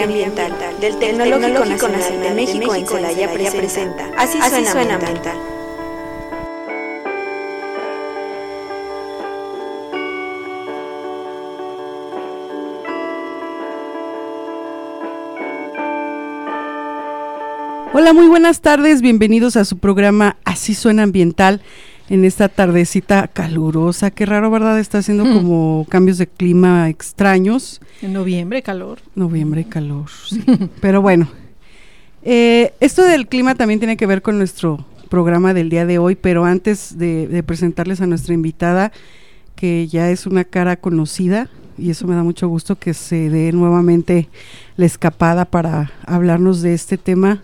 De Ambiental del Tecnológico Nacional de México en Celaya presenta Así suena ambiental. Hola, muy buenas tardes, bienvenidos a su programa Así suena ambiental en esta tardecita calurosa. Qué raro, ¿verdad? Está haciendo como cambios de clima extraños. En noviembre, calor. Noviembre, calor, sí. Pero bueno, eh, esto del clima también tiene que ver con nuestro programa del día de hoy, pero antes de, de presentarles a nuestra invitada, que ya es una cara conocida, y eso me da mucho gusto que se dé nuevamente la escapada para hablarnos de este tema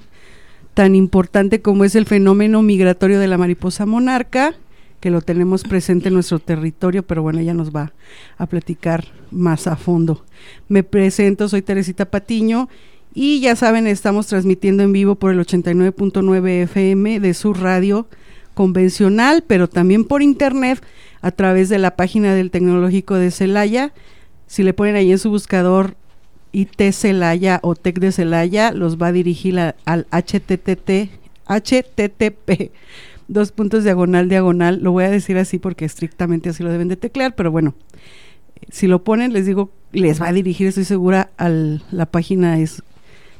tan importante como es el fenómeno migratorio de la mariposa monarca, que lo tenemos presente en nuestro territorio, pero bueno, ella nos va a platicar más a fondo. Me presento, soy Teresita Patiño y ya saben, estamos transmitiendo en vivo por el 89.9 FM de su radio convencional, pero también por internet a través de la página del Tecnológico de Celaya. Si le ponen ahí en su buscador IT Celaya o TEC de Celaya los va a dirigir al HTTP, HTTP, dos puntos diagonal, diagonal. Lo voy a decir así porque estrictamente así lo deben de teclear, pero bueno, si lo ponen, les digo, les va a dirigir, estoy segura, a la página es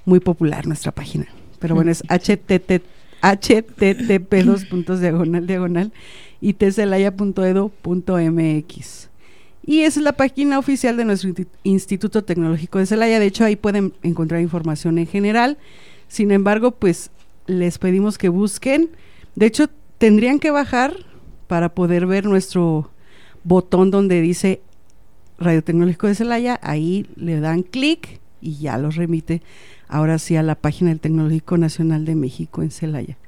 muy popular, nuestra página. Pero bueno, es HTTP, HTTP, dos puntos diagonal, diagonal, itcelaya.edu.mx. Y es la página oficial de nuestro Instituto Tecnológico de Celaya. De hecho, ahí pueden encontrar información en general. Sin embargo, pues les pedimos que busquen. De hecho, tendrían que bajar para poder ver nuestro botón donde dice Radio Tecnológico de Celaya. Ahí le dan clic y ya los remite ahora sí a la página del Tecnológico Nacional de México en Celaya.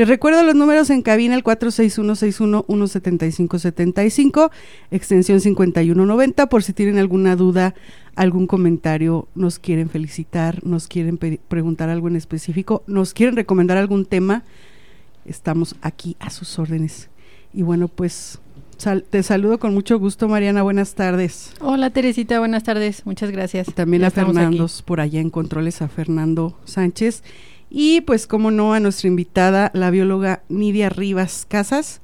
Les recuerdo los números en cabina, el 461-61-17575, extensión 5190, por si tienen alguna duda, algún comentario, nos quieren felicitar, nos quieren preguntar algo en específico, nos quieren recomendar algún tema, estamos aquí a sus órdenes. Y bueno, pues te saludo con mucho gusto, Mariana. Buenas tardes. Hola, Teresita. Buenas tardes. Muchas gracias. También a Fernando, por allá en controles, a Fernando Sánchez. Y pues como no a nuestra invitada, la bióloga Nidia Rivas Casas,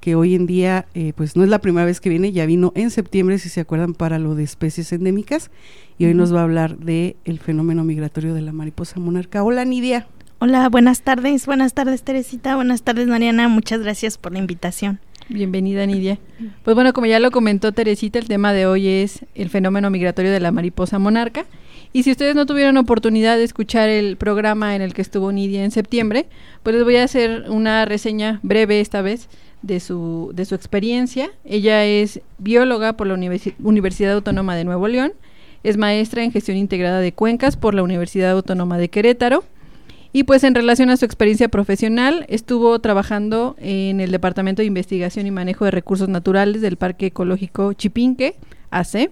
que hoy en día eh, pues no es la primera vez que viene, ya vino en septiembre, si se acuerdan, para lo de especies endémicas, y hoy nos va a hablar de el fenómeno migratorio de la mariposa monarca. Hola Nidia. Hola, buenas tardes, buenas tardes Teresita, buenas tardes Mariana, muchas gracias por la invitación. Bienvenida Nidia. Pues bueno, como ya lo comentó Teresita, el tema de hoy es el fenómeno migratorio de la mariposa monarca. Y si ustedes no tuvieron oportunidad de escuchar el programa en el que estuvo Nidia en septiembre, pues les voy a hacer una reseña breve esta vez de su, de su experiencia. Ella es bióloga por la Universidad Autónoma de Nuevo León, es maestra en gestión integrada de cuencas por la Universidad Autónoma de Querétaro. Y pues en relación a su experiencia profesional, estuvo trabajando en el Departamento de Investigación y Manejo de Recursos Naturales del Parque Ecológico Chipinque, AC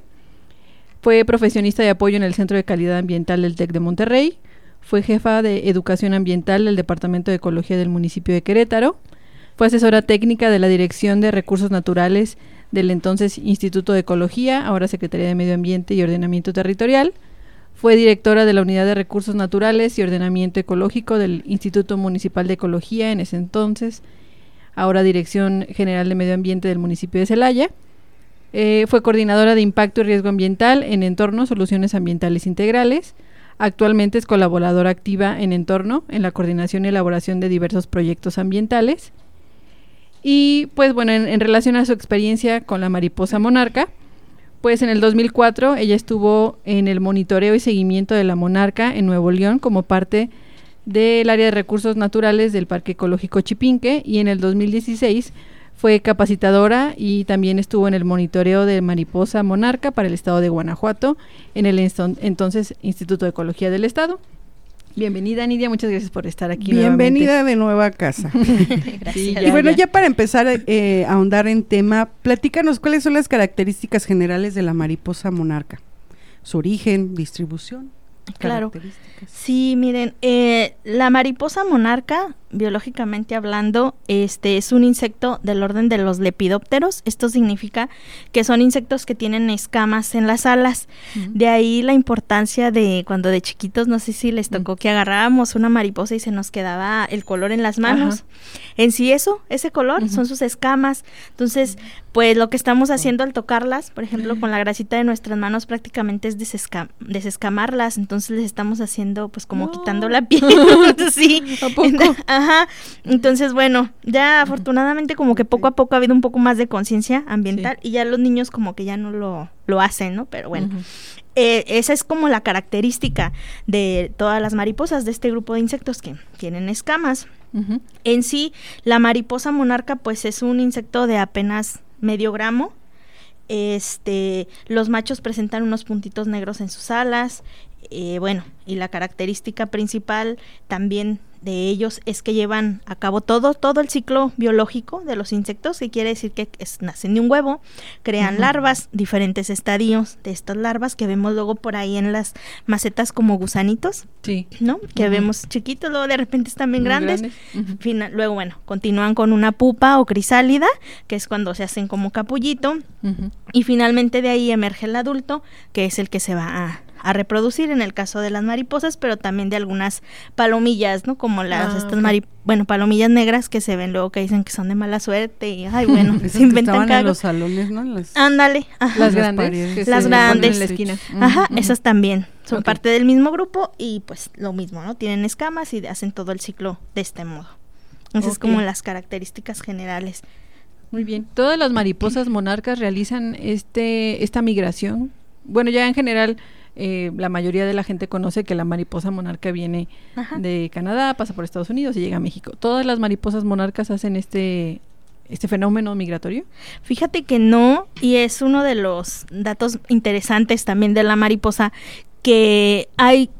fue profesionista de apoyo en el Centro de Calidad Ambiental del TEC de Monterrey. Fue jefa de Educación Ambiental del Departamento de Ecología del municipio de Querétaro. Fue asesora técnica de la Dirección de Recursos Naturales del entonces Instituto de Ecología, ahora Secretaría de Medio Ambiente y Ordenamiento Territorial. Fue directora de la Unidad de Recursos Naturales y Ordenamiento Ecológico del Instituto Municipal de Ecología en ese entonces, ahora Dirección General de Medio Ambiente del municipio de Celaya eh, fue coordinadora de impacto y riesgo ambiental en Entorno Soluciones Ambientales Integrales. Actualmente es colaboradora activa en Entorno en la coordinación y elaboración de diversos proyectos ambientales. Y pues bueno, en, relación a su experiencia con la mariposa monarca, pues en el 2004 ella estuvo en el monitoreo y seguimiento de la monarca en Nuevo León como parte del área de recursos naturales del Parque Ecológico Chipinque y en el 2016 fue capacitadora y también estuvo en el monitoreo de mariposa monarca para el estado de Guanajuato en el entonces Instituto de Ecología del Estado. Bienvenida Nidia, muchas gracias por estar aquí. Bienvenida de nuevo a casa. gracias. y bueno, ya. para empezar eh, a ahondar en tema, platícanos cuáles son las características generales de la mariposa monarca, su origen, distribución. Claro. Sí, miren, eh, la mariposa monarca, biológicamente hablando, este es un insecto del orden de los lepidópteros. Esto significa que son insectos que tienen escamas en las alas. De ahí la importancia de cuando de chiquitos, no sé si les tocó que agarrábamos una mariposa y se nos quedaba el color en las manos. En sí eso, ese color, son sus escamas. Entonces, pues lo que estamos haciendo al tocarlas, por ejemplo, con la grasita de nuestras manos prácticamente es desescamarlas. Entonces les estamos haciendo pues como quitando la piel. sí. Ajá. Entonces, bueno, ya afortunadamente como que poco a poco ha habido un poco más de conciencia ambiental y ya los niños como que ya no lo, lo hacen, ¿no? Pero bueno. Eh, esa es como la característica de todas las mariposas de este grupo de insectos que tienen escamas. En sí, la mariposa monarca pues es un insecto de apenas medio gramo. Este, los machos presentan unos puntitos negros en sus alas. Eh, bueno, y la característica principal también de ellos es que llevan a cabo todo, todo el ciclo biológico de los insectos, que quiere decir que nacen de un huevo, crean larvas, diferentes estadios de estas larvas que vemos luego por ahí en las macetas como gusanitos, sí. ¿no? Que vemos chiquitos, luego de repente están bien grandes. luego, bueno, continúan con una pupa o crisálida, que es cuando se hacen como capullito, y finalmente de ahí emerge el adulto, que es el que se va a a reproducir en el caso de las mariposas, pero también de algunas palomillas, ¿no? Como las ah, estas bueno, palomillas negras que se ven luego que dicen que son de mala suerte y ay, bueno, se inventan en los salones, ¿no? Ándale, las grandes, las grandes en la esquina. Ajá, esas también son parte del mismo grupo y pues lo mismo, ¿no? Tienen escamas y hacen todo el ciclo de este modo. Esas es como las características generales. Muy bien. Todas las mariposas monarcas realizan este esta migración. Bueno, ya en general eh, la mayoría de la gente conoce que la mariposa monarca viene de Canadá, pasa por Estados Unidos y llega a México. ¿Todas las mariposas monarcas hacen este, este fenómeno migratorio? Fíjate que no, y es uno de los datos interesantes también de la mariposa, que hay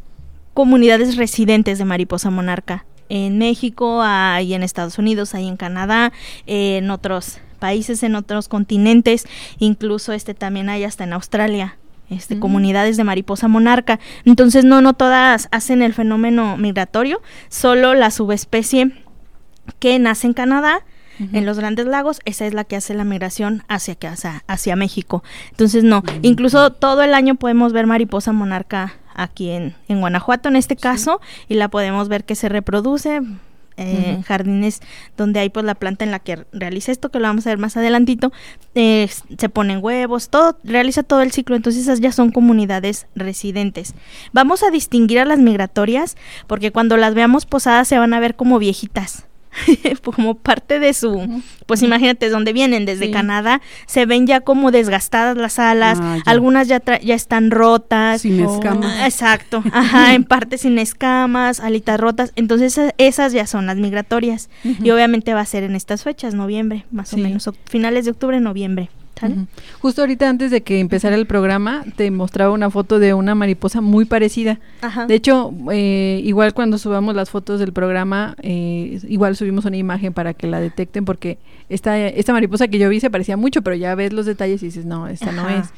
comunidades residentes de mariposa monarca. En México, hay en Estados Unidos, hay en Canadá, en otros países, en otros continentes, incluso este también hay hasta en Australia este, comunidades de mariposa monarca. Entonces, no, no todas hacen el fenómeno migratorio, solo la subespecie que nace en Canadá, en los grandes lagos, esa es la que hace la migración hacia, hacia, hacia México. Entonces, no, incluso todo el año podemos ver mariposa monarca aquí en, en Guanajuato en este caso, y la podemos ver que se reproduce, eh, jardines donde hay pues la planta en la que realiza esto, que lo vamos a ver más adelantito, eh, se ponen huevos, todo, realiza todo el ciclo, entonces esas ya son comunidades residentes. Vamos a distinguir a las migratorias, porque cuando las veamos posadas se van a ver como viejitas. como parte de su, pues imagínate, donde vienen, desde Canadá, se ven ya como desgastadas las alas, ah, algunas ya, ya están rotas. Sin escamas. Exacto, ajá, en parte sin escamas, alitas rotas, entonces esas ya son las migratorias. Y obviamente va a ser en estas fechas, noviembre, más o menos, finales de octubre, noviembre. Justo ahorita antes de que empezara el programa, te mostraba una foto de una mariposa muy parecida. De hecho, eh, igual cuando subamos las fotos del programa, eh, igual subimos una imagen para que la detecten, porque esta, esta mariposa que yo vi se parecía mucho, pero ya ves los detalles y dices, no, esta no es.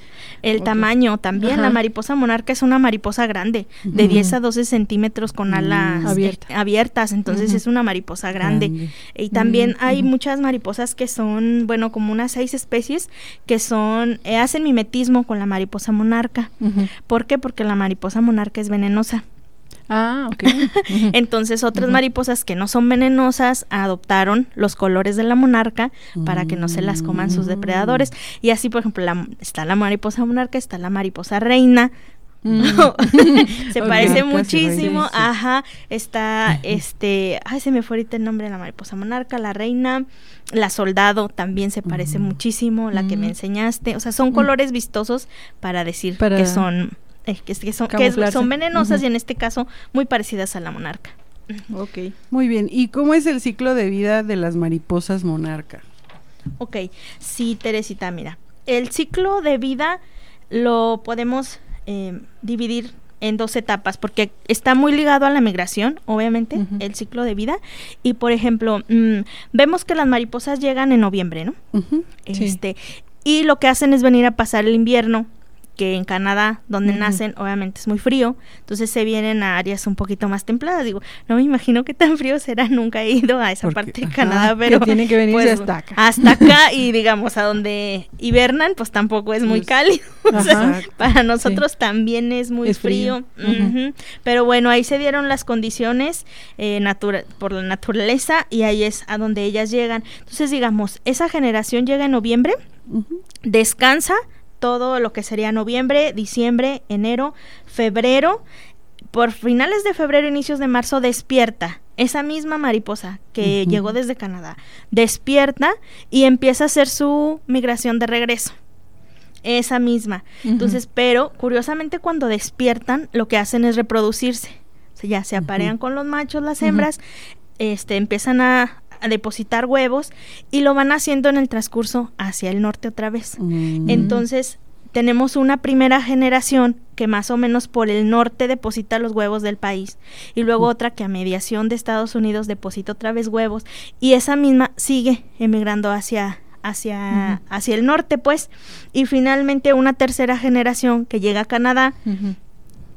El tamaño también, la mariposa monarca es una mariposa grande, de 10 a 12 centímetros con mm, alas eh, abiertas, entonces es una mariposa grande. Y también hay muchas mariposas que son, bueno, como unas seis especies que son, eh, hacen mimetismo con la mariposa monarca. ¿Por qué? Porque la mariposa monarca es venenosa. Ah, ok. Entonces otras mariposas que no son venenosas adoptaron los colores de la monarca para que no se las coman sus depredadores. Y así, por ejemplo, está la mariposa monarca, está la mariposa reina. Mm. se parece muchísimo. Ajá. Está este. Ay, se me fue ahorita el nombre de la mariposa monarca, la reina. La soldado también se parece muchísimo, la que me enseñaste. O sea, son colores vistosos para decir que son que, son, que son venenosas y en este caso muy parecidas a la monarca. Ok. Muy bien. ¿Y cómo es el ciclo de vida de las mariposas monarca? Ok. Sí, Teresita, mira. El ciclo de vida lo podemos eh, dividir en dos etapas, porque está muy ligado a la migración, obviamente, el ciclo de vida. Y por ejemplo, mm, vemos que las mariposas llegan en noviembre, ¿no? Este, y lo que hacen es venir a pasar el invierno que en Canadá, donde nacen, obviamente es muy frío, entonces se vienen a áreas un poquito más templadas. Digo, no me imagino qué tan frío será, nunca he ido a esa parte de Canadá, pero... tiene que venirse pues, hasta acá. Hasta acá y digamos a donde hibernan, pues tampoco es muy Pues, cálido. O sea, ajá. para nosotros también es muy Es frío. Pero bueno, ahí se dieron las condiciones eh, natura- por la naturaleza y ahí es a donde ellas llegan. Entonces, digamos, esa generación llega en noviembre, descansa todo lo que sería noviembre, diciembre, enero, febrero. Por finales de febrero, inicios de marzo, despierta. Esa misma mariposa que llegó desde Canadá despierta y empieza a hacer su migración de regreso. Esa misma. Entonces, pero curiosamente cuando despiertan, lo que hacen es reproducirse. O sea, ya se aparean con los machos, las hembras, este, empiezan a, a depositar huevos y lo van haciendo en el transcurso hacia el norte otra vez. Mm. Entonces, tenemos una primera generación que más o menos por el norte deposita los huevos del país y luego Mm. otra que a mediación de Estados Unidos deposita otra vez huevos y esa misma sigue emigrando hacia hacia hacia el norte, pues, y finalmente una tercera generación que llega a Canadá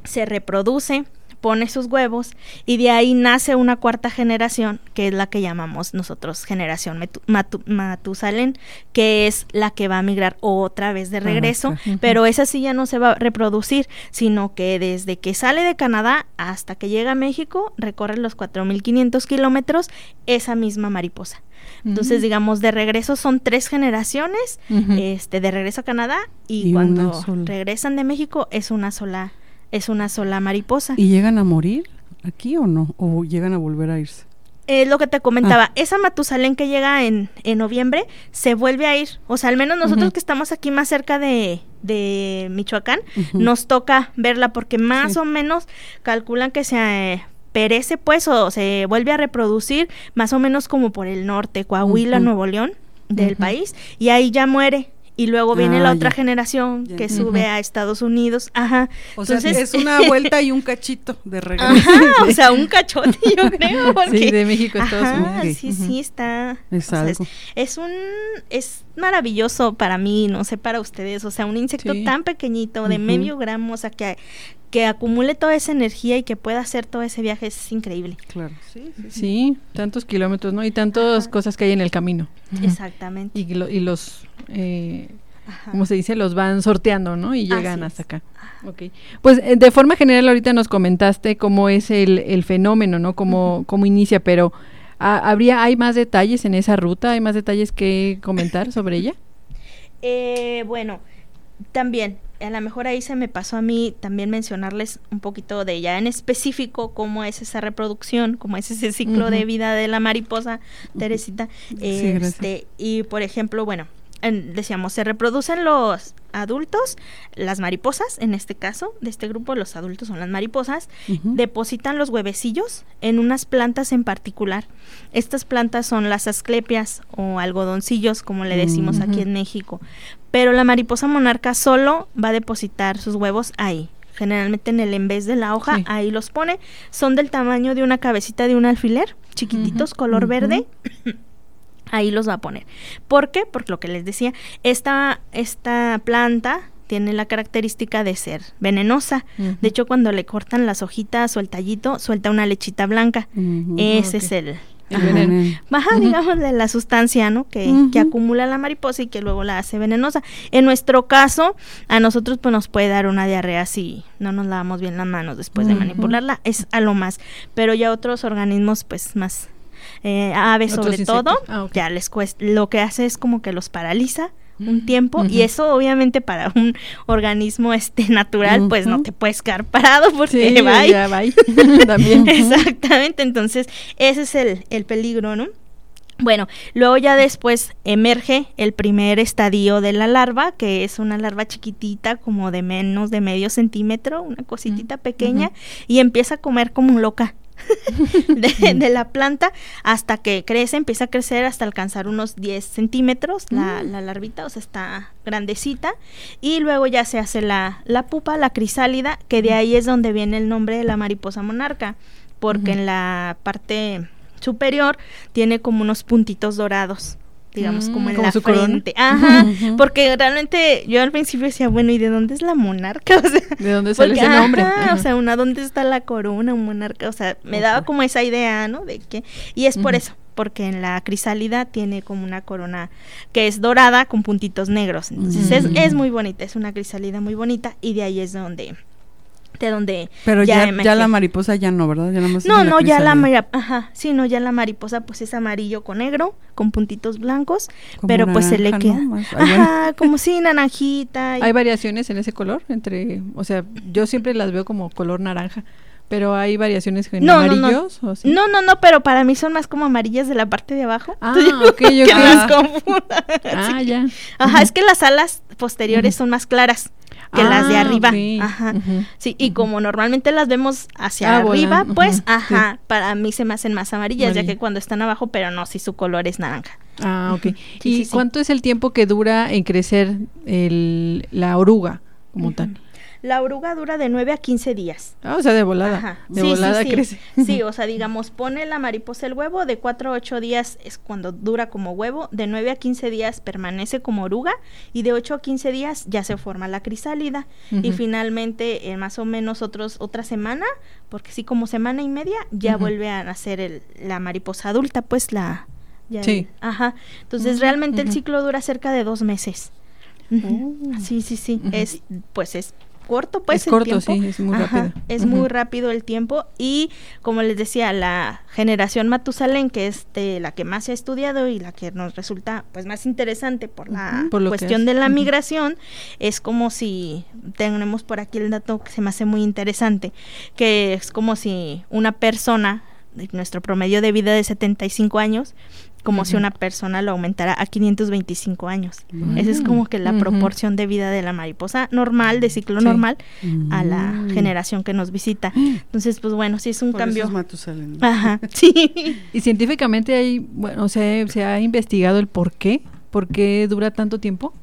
se reproduce, pone sus huevos y de ahí nace una cuarta generación que es la que llamamos nosotros generación Metu- Matu- Matusalén, que es la que va a migrar otra vez de regreso, pero esa sí ya no se va a reproducir, sino que desde que sale de Canadá hasta que llega a México recorre los 4.500 kilómetros esa misma mariposa. Entonces, digamos, de regreso son tres generaciones, este, de regreso a Canadá y, cuando regresan de México es una sola, es una sola mariposa. ¿Y llegan a morir aquí o no? ¿O llegan a volver a irse? Es lo que te comentaba, Ah. esa Matusalén que llega en, en noviembre se vuelve a ir. O sea, al menos nosotros Ujú. que estamos aquí más cerca de, de Michoacán, Ujú. nos toca verla porque más Sí. o menos calculan que se eh, perece pues o se vuelve a reproducir más o menos como por el norte, Coahuila, Ujú. Nuevo León del país y ahí ya muere. Y luego viene Ah, la otra ya. generación Ya que sube a Estados Unidos. Ajá. O sea, Entonces- es una vuelta y un cachito de regreso. Ajá, o sea, un cachote, yo creo. Porque, Sí, de México a Estados Ajá, Unidos. sí, sí, está. Es o sea, algo. es un. Es maravilloso para mí, no sé, para ustedes. O sea, un insecto Sí. tan pequeñito, de medio gramo, o sea, que, que acumule toda esa energía y que pueda hacer todo ese viaje es increíble. Claro. Sí, sí, sí. Sí, tantos kilómetros, ¿no? Y tantas Ajá. cosas que hay en el camino. Exactamente. Y, lo- y los, eh, Ajá. ¿cómo se dice? Los van sorteando, ¿no? Y llegan hasta acá. Ok. Pues eh, de forma general ahorita nos comentaste cómo es el, el fenómeno, ¿no? Cómo, cómo inicia, pero ¿habría, hay más detalles en esa ruta? ¿Hay más detalles que comentar sobre ella? Eh, bueno, también, a lo mejor ahí se me pasó a mí también mencionarles un poquito de ella en específico, cómo es esa reproducción, cómo es ese ciclo de vida de la mariposa, Teresita. Sí, gracias. este, y por ejemplo, bueno, en- decíamos, se reproducen los adultos, las mariposas, en este caso, de este grupo, los adultos son las mariposas, depositan los huevecillos en unas plantas en particular. Estas plantas son las asclepias o algodoncillos, como le decimos Mm. aquí Ujú. en México. Pero la mariposa monarca solo va a depositar sus huevos ahí. Generalmente en el en vez de la hoja, Sí. ahí los pone. Son del tamaño de una cabecita de un alfiler, chiquititos, color verde. Ahí los va a poner. ¿Por qué? Porque lo que les decía, esta, esta planta tiene la característica de ser venenosa. De hecho, cuando le cortan las hojitas o el tallito, suelta una lechita blanca. Ese es el, El Ajá. veneno. baja, digamos, de la sustancia, ¿no? Que, que acumula la mariposa y que luego la hace venenosa. En nuestro caso, a nosotros pues nos puede dar una diarrea si no nos lavamos bien las manos después de manipularla, es a lo más. Pero ya otros organismos pues más, eh, aves sobre insectos. todo, Ah, ya les cuesta, lo que hace es como que los paraliza un Mm. tiempo y eso obviamente para un organismo este natural pues no te puedes quedar parado porque Sí, va ya va. También. Exactamente, entonces ese es el, el peligro, ¿no? Bueno, luego ya después emerge el primer estadio de la larva, que es una larva chiquitita, como de menos de medio centímetro, una cositita pequeña, ujú. y empieza a comer como un loca. de, de la planta hasta que crece, empieza a crecer hasta alcanzar unos 10 centímetros la, la larvita, o sea, está grandecita. Y luego ya se hace la, la pupa, la crisálida, que de ahí es donde viene el nombre de la mariposa monarca, porque en la parte superior tiene como unos puntitos dorados. Digamos, Mm, como en como la su corona. frente. Ajá, porque realmente yo al principio decía, bueno, ¿y de dónde es la monarca? O sea, ¿De dónde sale porque, ese nombre? ajá, o sea, una, ¿dónde está la corona, un monarca? O sea, me daba como esa idea, ¿no? De que, y es por eso, porque en la crisálida tiene como una corona que es dorada con puntitos negros. Entonces es, Mm. es muy bonita, es una crisálida muy bonita y de ahí es donde, de donde Pero ya, ya, la mariposa ya no, ¿verdad? Ya más No, no, ya la mari- ajá, sí, no, ya la mariposa pues es amarillo con negro, con puntitos blancos, Como pero pues se le queda. ¿no? Ajá, como sí, naranjita. y- ¿Hay variaciones en ese color? entre O sea, yo siempre las veo como color naranja, pero ¿hay variaciones en No, no, no. amarillos? o sí? No, no, no, pero para mí son más como amarillas de la parte de abajo. Ah, ok, que ok. las confunda. Ah, Sí. ya. Ajá, es que las alas posteriores son más claras que las de Ah, arriba. ok. Ajá. Sí, y como normalmente las vemos hacia Ah, arriba, pues, ajá, para mí se me hacen más amarillas, ya que cuando están abajo, pero no, si su color es naranja. Ah, ok. Sí, ¿Y sí. cuánto es el tiempo que dura en crecer el, la oruga como tal? La oruga dura de 9 a 15 días. Ah, o sea, de volada. Ajá. De Sí, sí, volada sí. crece. Sí, o sea, digamos, pone la mariposa el huevo, de 4 a 8 días es cuando dura como huevo, de 9 a 15 días permanece como oruga y de 8 a 15 días ya se forma la crisálida y finalmente en más o menos otros otra semana, porque sí como semana y media ya vuelve a nacer el, la mariposa adulta, pues la ya Sí. el- ajá. Entonces realmente el ciclo dura cerca de dos meses. Oh. Sí, sí, sí. Es pues es corto pues Es el corto, tiempo. sí, es muy Ajá, rápido. Es muy rápido el tiempo y como les decía, la generación Matusalén, que es de la que más se ha estudiado y la que nos resulta pues más interesante por la por cuestión es. de la migración, es como si tenemos por aquí el dato que se me hace muy interesante, que es como si una persona, de nuestro promedio de vida de 75 años, como si una persona lo aumentara a 525 años. Mm. Esa es como que la proporción de vida de la mariposa normal, de ciclo Sí. normal, a la Mm. generación que nos visita. Entonces, pues bueno, sí es un Por eso cambio. es Matusalén, ¿no? Ajá, sí. Y científicamente hay, bueno, se, se ha investigado el por qué, por qué dura tanto tiempo.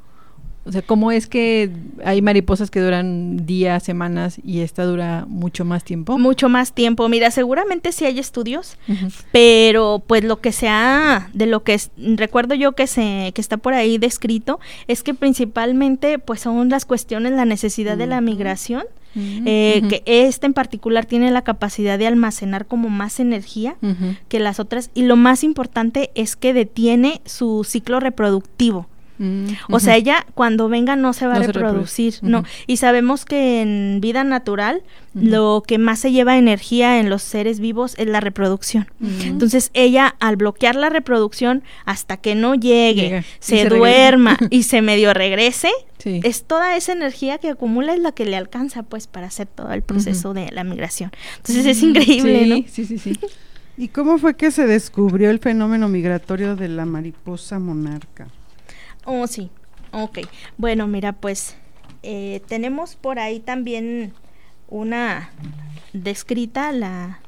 O sea, ¿cómo es que hay mariposas que duran días, semanas y esta dura mucho más tiempo? Mucho más tiempo. Mira, seguramente sí hay estudios, pero pues lo que se ha, de lo que es- recuerdo yo que se, que está por ahí descrito, es que principalmente pues son las cuestiones, la necesidad de la migración, eh, que este en particular tiene la capacidad de almacenar como más energía que las otras, y lo más importante es que detiene su ciclo reproductivo. Mm, O sea, ella cuando venga no se va No a reproducir, reproduce. no. Y sabemos que en vida natural lo que más se lleva energía en los seres vivos es la reproducción. Entonces ella al bloquear la reproducción hasta que no llegue, Llega y se, regresa. duerma y se medio regrese, Sí. es toda esa energía que acumula es la que le alcanza pues para hacer todo el proceso de la migración. Entonces es increíble, sí, ¿no? Sí, sí, sí. ¿Y cómo fue que se descubrió el fenómeno migratorio de la mariposa monarca? Oh, sí. Ok. Bueno, mira, pues eh, tenemos por ahí también una descrita la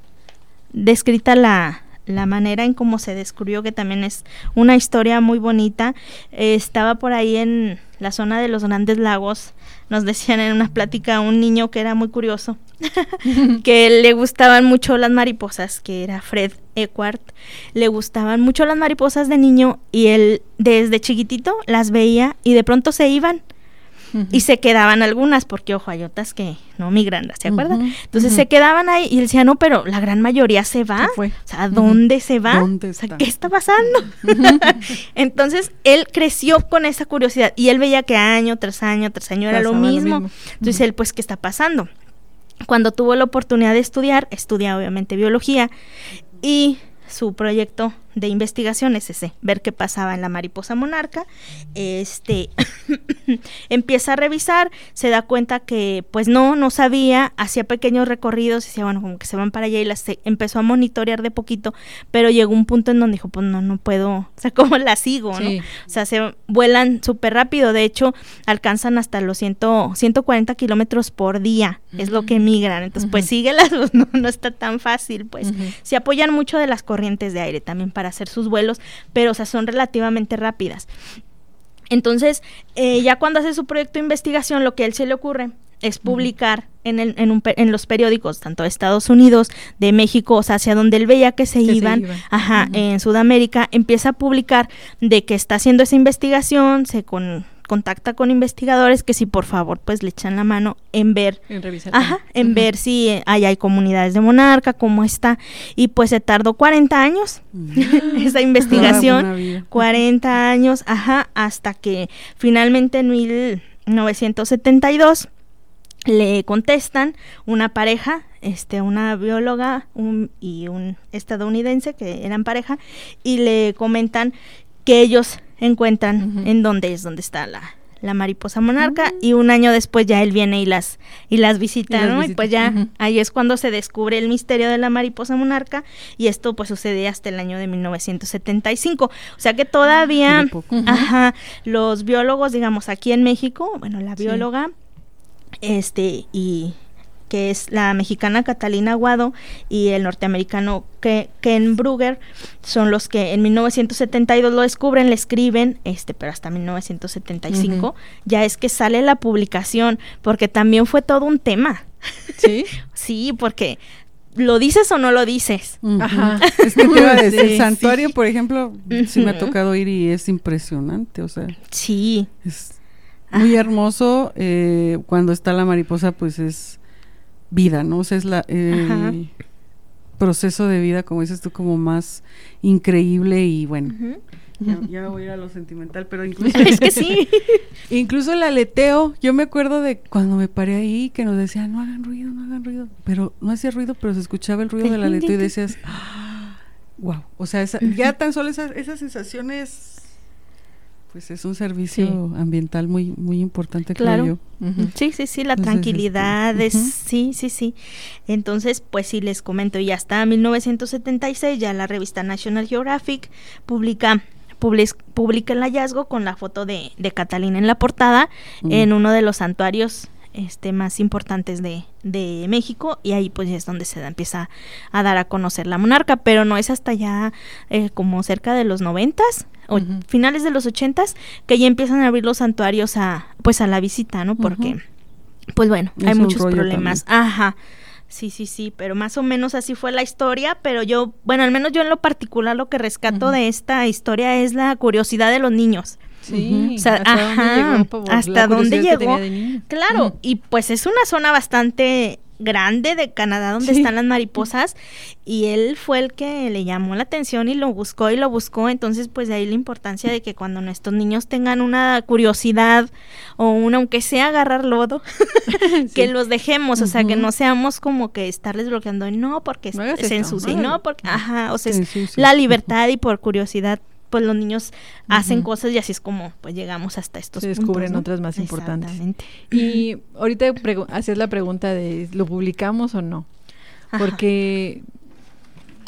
descrita la la manera en cómo se descubrió que también es una historia muy bonita Eh, estaba por ahí en la zona de los grandes lagos nos decían en una plática un niño que era muy curioso que le gustaban mucho las mariposas, que era Fred Eckhart, le gustaban mucho las mariposas de niño y él desde chiquitito las veía y de pronto se iban Y se quedaban algunas, porque ojo, hay otras que no migran, ¿se acuerdan? Entonces se quedaban ahí y él decía, no, pero la gran mayoría se va. Se fue. O sea. ¿dónde se va? ¿Dónde O sea, está? ¿qué está pasando? Entonces él creció con esa curiosidad y él veía que año tras año tras año era lo mismo. Entonces él, pues, ¿qué está pasando? Cuando tuvo la oportunidad de estudiar, estudia obviamente biología y su proyecto de investigación es ese, ver qué pasaba en la mariposa monarca. Este empieza a revisar, se da cuenta que pues no, no sabía, hacía pequeños recorridos, decía, bueno, como que se van para allá y las empezó a monitorear de poquito, pero llegó un punto en donde dijo, pues no, no puedo, o sea, ¿cómo la sigo? O sea, se vuelan súper rápido. De hecho, alcanzan hasta los 100, 140 kilómetros por día. Es lo que migran. Entonces, pues Ujú. síguelas. pues, no, no está tan fácil. Pues se apoyan mucho de las corrientes de aire también para hacer sus vuelos, pero, o sea, son relativamente rápidas. Entonces, eh, ya cuando hace su proyecto de investigación, lo que a él se le ocurre es publicar en, el, en, un, en, los periódicos, tanto de Estados Unidos, de México, o sea, hacia donde él veía que se, iban, ajá, en Sudamérica, empieza a publicar de que está haciendo esa investigación, se con contacta con investigadores que si por favor pues le echan la mano en ver en, ajá, en ver si hay, hay comunidades de monarca, cómo está. Y pues se tardó 40 años esa investigación, 40 años, ajá, hasta que finalmente en 1972 le contestan una pareja, este, una bióloga y un estadounidense que eran pareja, y le comentan que ellos encuentran en dónde es donde está la, la mariposa monarca y un año después ya él viene y las y las visita, ¿no? Y pues ya ahí es cuando se descubre el misterio de la mariposa monarca y esto pues sucede hasta el año de 1975. O sea que todavía ajá, los biólogos, digamos, aquí en México, bueno, la bióloga este y que es la mexicana Catalina Aguado y el norteamericano Ken Brugger, son los que en 1972 lo descubren, le escriben, este, pero hasta 1975 ya es que sale la publicación, porque también fue todo un tema. Sí. sí, porque ¿lo dices o no lo dices? Ajá. Es que te iba a decir, el santuario, por ejemplo, sí me ha tocado ir y es impresionante, o sea. Sí. Es muy hermoso. Eh, cuando está la mariposa, pues es vida, ¿no? O sea, es la, el proceso de vida, como dices tú, como más increíble y bueno. ya, voy a ir a lo sentimental, pero incluso... es que sí. incluso el aleteo, yo me acuerdo de cuando me paré ahí que nos decían, no hagan ruido, no hagan ruido. Pero no hacía ruido, pero se escuchaba el ruido del aleteo y decías, wow. Ah, o sea, ya tan solo esas, esas sensaciones pues es un servicio ambiental muy muy importante, claro. Creo yo. Sí, sí, sí, la tranquilidad es, sí, sí, sí. Entonces, pues sí, les comento, y hasta 1976 ya la revista National Geographic publica publica el hallazgo con la foto de, de Catalina en la portada en uno de los santuarios este, más importantes de, de, México y ahí pues es donde se da, empieza a dar a conocer la monarca, pero no es hasta ya eh, como cerca de los noventas o finales de los ochentas que ya empiezan a abrir los santuarios a pues a la visita, ¿no? Porque pues bueno, hay muchos problemas. Ajá. Sí, sí, sí, pero más o menos así fue la historia, pero yo, bueno, al menos yo en lo particular lo que rescato de esta historia es la curiosidad de los niños. Sí, o sea, hasta dónde llegó. Claro, y pues es una zona bastante grande de Canadá donde están las mariposas y él fue el que le llamó la atención y lo buscó y lo buscó, entonces pues de ahí la importancia de que cuando nuestros niños tengan una curiosidad o una aunque sea agarrar lodo, que los dejemos, o sea, que no seamos como que estarles bloqueando, no porque se ensucia, no porque ajá, o sea, la libertad y por curiosidad pues los niños hacen cosas y así es como pues llegamos hasta estos Se descubren otras más importantes. Y ahorita hacías la pregunta de ¿lo publicamos o no? Porque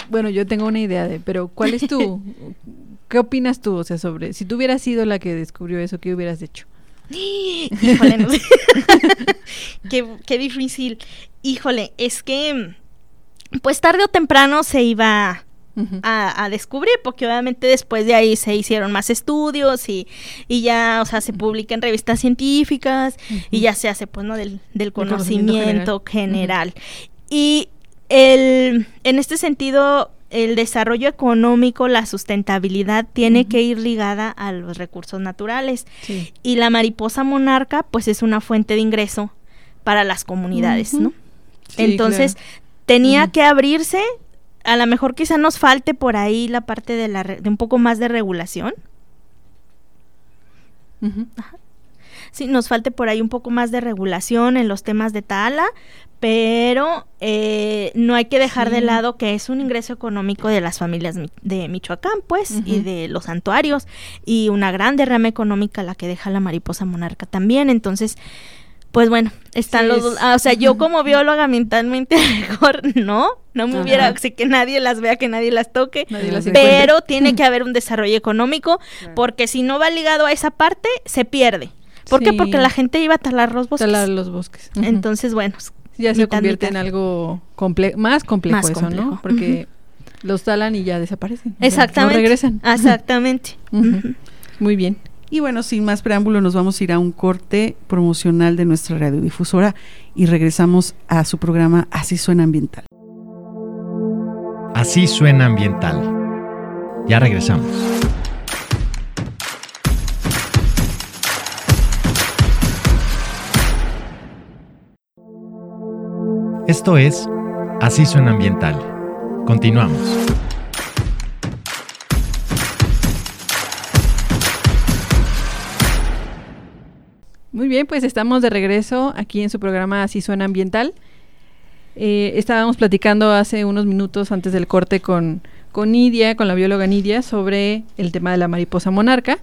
bueno, yo tengo una idea de, pero ¿cuál es tu qué opinas tú, o sea, sobre si tú hubieras sido la que descubrió eso, qué hubieras hecho? Híjole, no sé. qué, qué difícil. Híjole, es que pues tarde o temprano se iba a, descubrir, porque obviamente después de ahí se hicieron más estudios y, y ya, o sea, se publica en revistas científicas y ya se hace, pues, ¿no? Del, del conocimiento, general. Y el, en este sentido, el desarrollo económico, la sustentabilidad tiene que ir ligada a los recursos naturales. Y la mariposa monarca, pues, es una fuente de ingreso para las comunidades, ¿no? Entonces, tenía que abrirse a lo mejor quizá nos falte por ahí la parte de, la de un poco más de regulación. Sí, nos falte por ahí un poco más de regulación en los temas de tala, pero eh, no hay que dejar de lado que es un ingreso económico de las familias de Michoacán, pues, y de los santuarios, y una gran derrama económica la que deja la mariposa monarca también. Entonces, pues bueno, están los dos. Ah, o sea, yo como bióloga mentalmente mejor no, no me hubiera, así que nadie las vea, que nadie las toque, pero tiene que haber un desarrollo económico, porque si no va ligado a esa parte, se pierde. ¿Por qué? Porque la gente iba a talar los bosques. Talar los bosques. Entonces, bueno. Ya se convierte en algo más complejo eso, ¿no? Porque los talan y ya desaparecen. Exactamente. no regresan. Exactamente. Muy bien. Y bueno, sin más preámbulo, nos vamos a ir a un corte promocional de nuestra radiodifusora y regresamos a su programa Así suena ambiental. Así suena ambiental. Ya regresamos. Esto es Así suena ambiental. Continuamos. Muy bien, pues estamos de regreso aquí en su programa Así suena ambiental. Eh, estábamos platicando hace unos minutos antes del corte con, con Nidia, con la bióloga Nidia, sobre el tema de la mariposa monarca.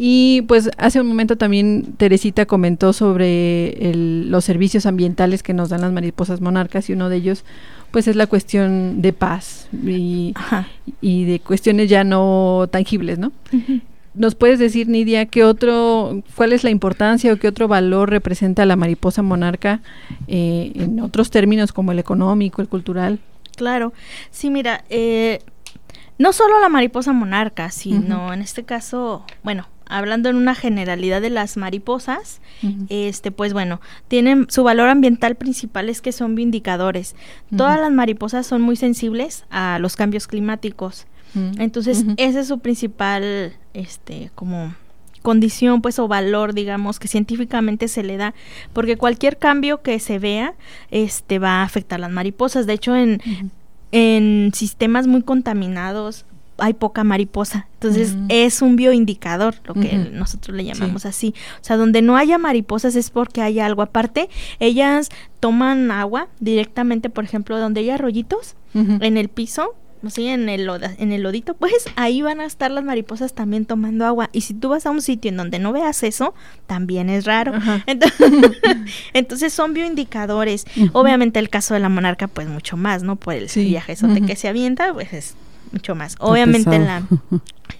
Y pues hace un momento también Teresita comentó sobre los servicios ambientales que nos dan las mariposas monarcas y uno de ellos pues es la cuestión de paz y, y de cuestiones ya no tangibles, ¿no? ¿Nos puedes decir, Nidia, qué otro, cuál es la importancia o qué otro valor representa la mariposa monarca eh, en otros términos como el económico, el cultural? Claro, sí, mira, eh, no solo la mariposa monarca, sino en este caso, bueno, hablando en una generalidad de las mariposas, este, pues bueno, tienen su valor ambiental principal es que son vindicadores. Todas las mariposas son muy sensibles a los cambios climáticos. Entonces, ese es su principal, este, como condición, pues, o valor, digamos, que científicamente se le da, porque cualquier cambio que se vea, este, va a afectar a las mariposas. De hecho, en, en sistemas muy contaminados, hay poca mariposa. Entonces es un bioindicador, lo que nosotros le llamamos así. O sea, donde no haya mariposas es porque hay algo. Aparte, ellas toman agua directamente, por ejemplo, donde hay arroyitos en el piso. Sí, en el, en el lodito, pues ahí van a estar las mariposas también tomando agua. Y si tú vas a un sitio en donde no veas eso, también es raro. Entonces, son bioindicadores. Obviamente el caso de la monarca, pues mucho más, ¿no? Por el viaje que se avienta, pues es mucho más. Obviamente la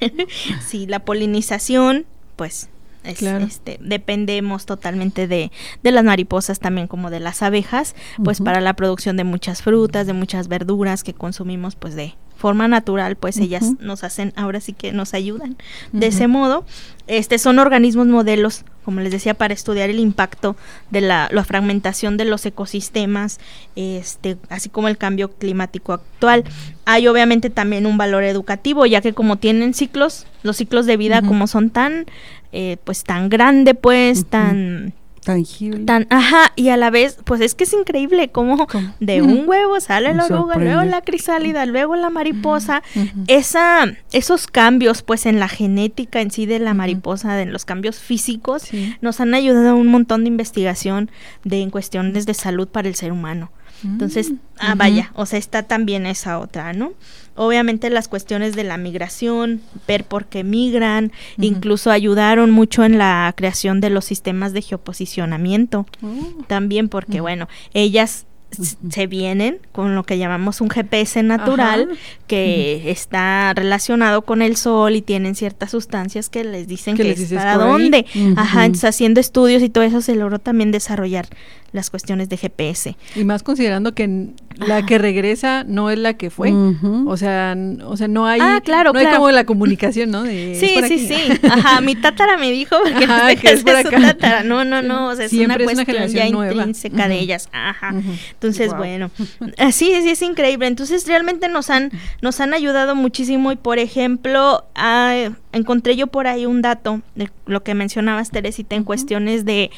sí, la polinización, pues este, dependemos totalmente de, de, las mariposas también como de las abejas, pues para la producción de muchas frutas, de muchas verduras que consumimos pues de forma natural, pues ellas nos hacen, ahora sí que nos ayudan. De ese modo, este son organismos modelos, como les decía, para estudiar el impacto de la, la, fragmentación de los ecosistemas, este, así como el cambio climático actual. Hay obviamente también un valor educativo, ya que como tienen ciclos, los ciclos de vida como son tan, eh, pues tan grande, pues, tan tangible. Tan, ajá, y a la vez, pues es que es increíble cómo, de un huevo sale la oruga, luego la crisálida, luego la mariposa. Esa, esos cambios, pues en la genética en sí de la mariposa, en los cambios físicos, nos han ayudado a un montón de investigación de en cuestiones de salud para el ser humano. Entonces, mm, ah, vaya, o sea, está también esa otra, ¿no? Obviamente las cuestiones de la migración, ver por qué migran, incluso ayudaron mucho en la creación de los sistemas de geoposicionamiento. Oh. También porque, bueno, ellas se vienen con lo que llamamos un GPS natural que está relacionado con el sol y tienen ciertas sustancias que les dicen que es para dónde. Ajá, entonces haciendo estudios y todo eso se logró también desarrollar las cuestiones de GPS. Y más considerando que la que regresa no es la que fue. O sea, o sea, no hay ah, claro, no hay como la comunicación, ¿no? sí, sí, sí. Ajá, mi tátara me dijo que, que es, su tátara. No, no, no, o sea, es una cuestión ya intrínseca de ellas. Ajá. Entonces, bueno, así sí, sí es increíble. Entonces, realmente nos han nos han ayudado muchísimo y por ejemplo, encontré yo por ahí un dato de lo que mencionabas Teresita en cuestiones de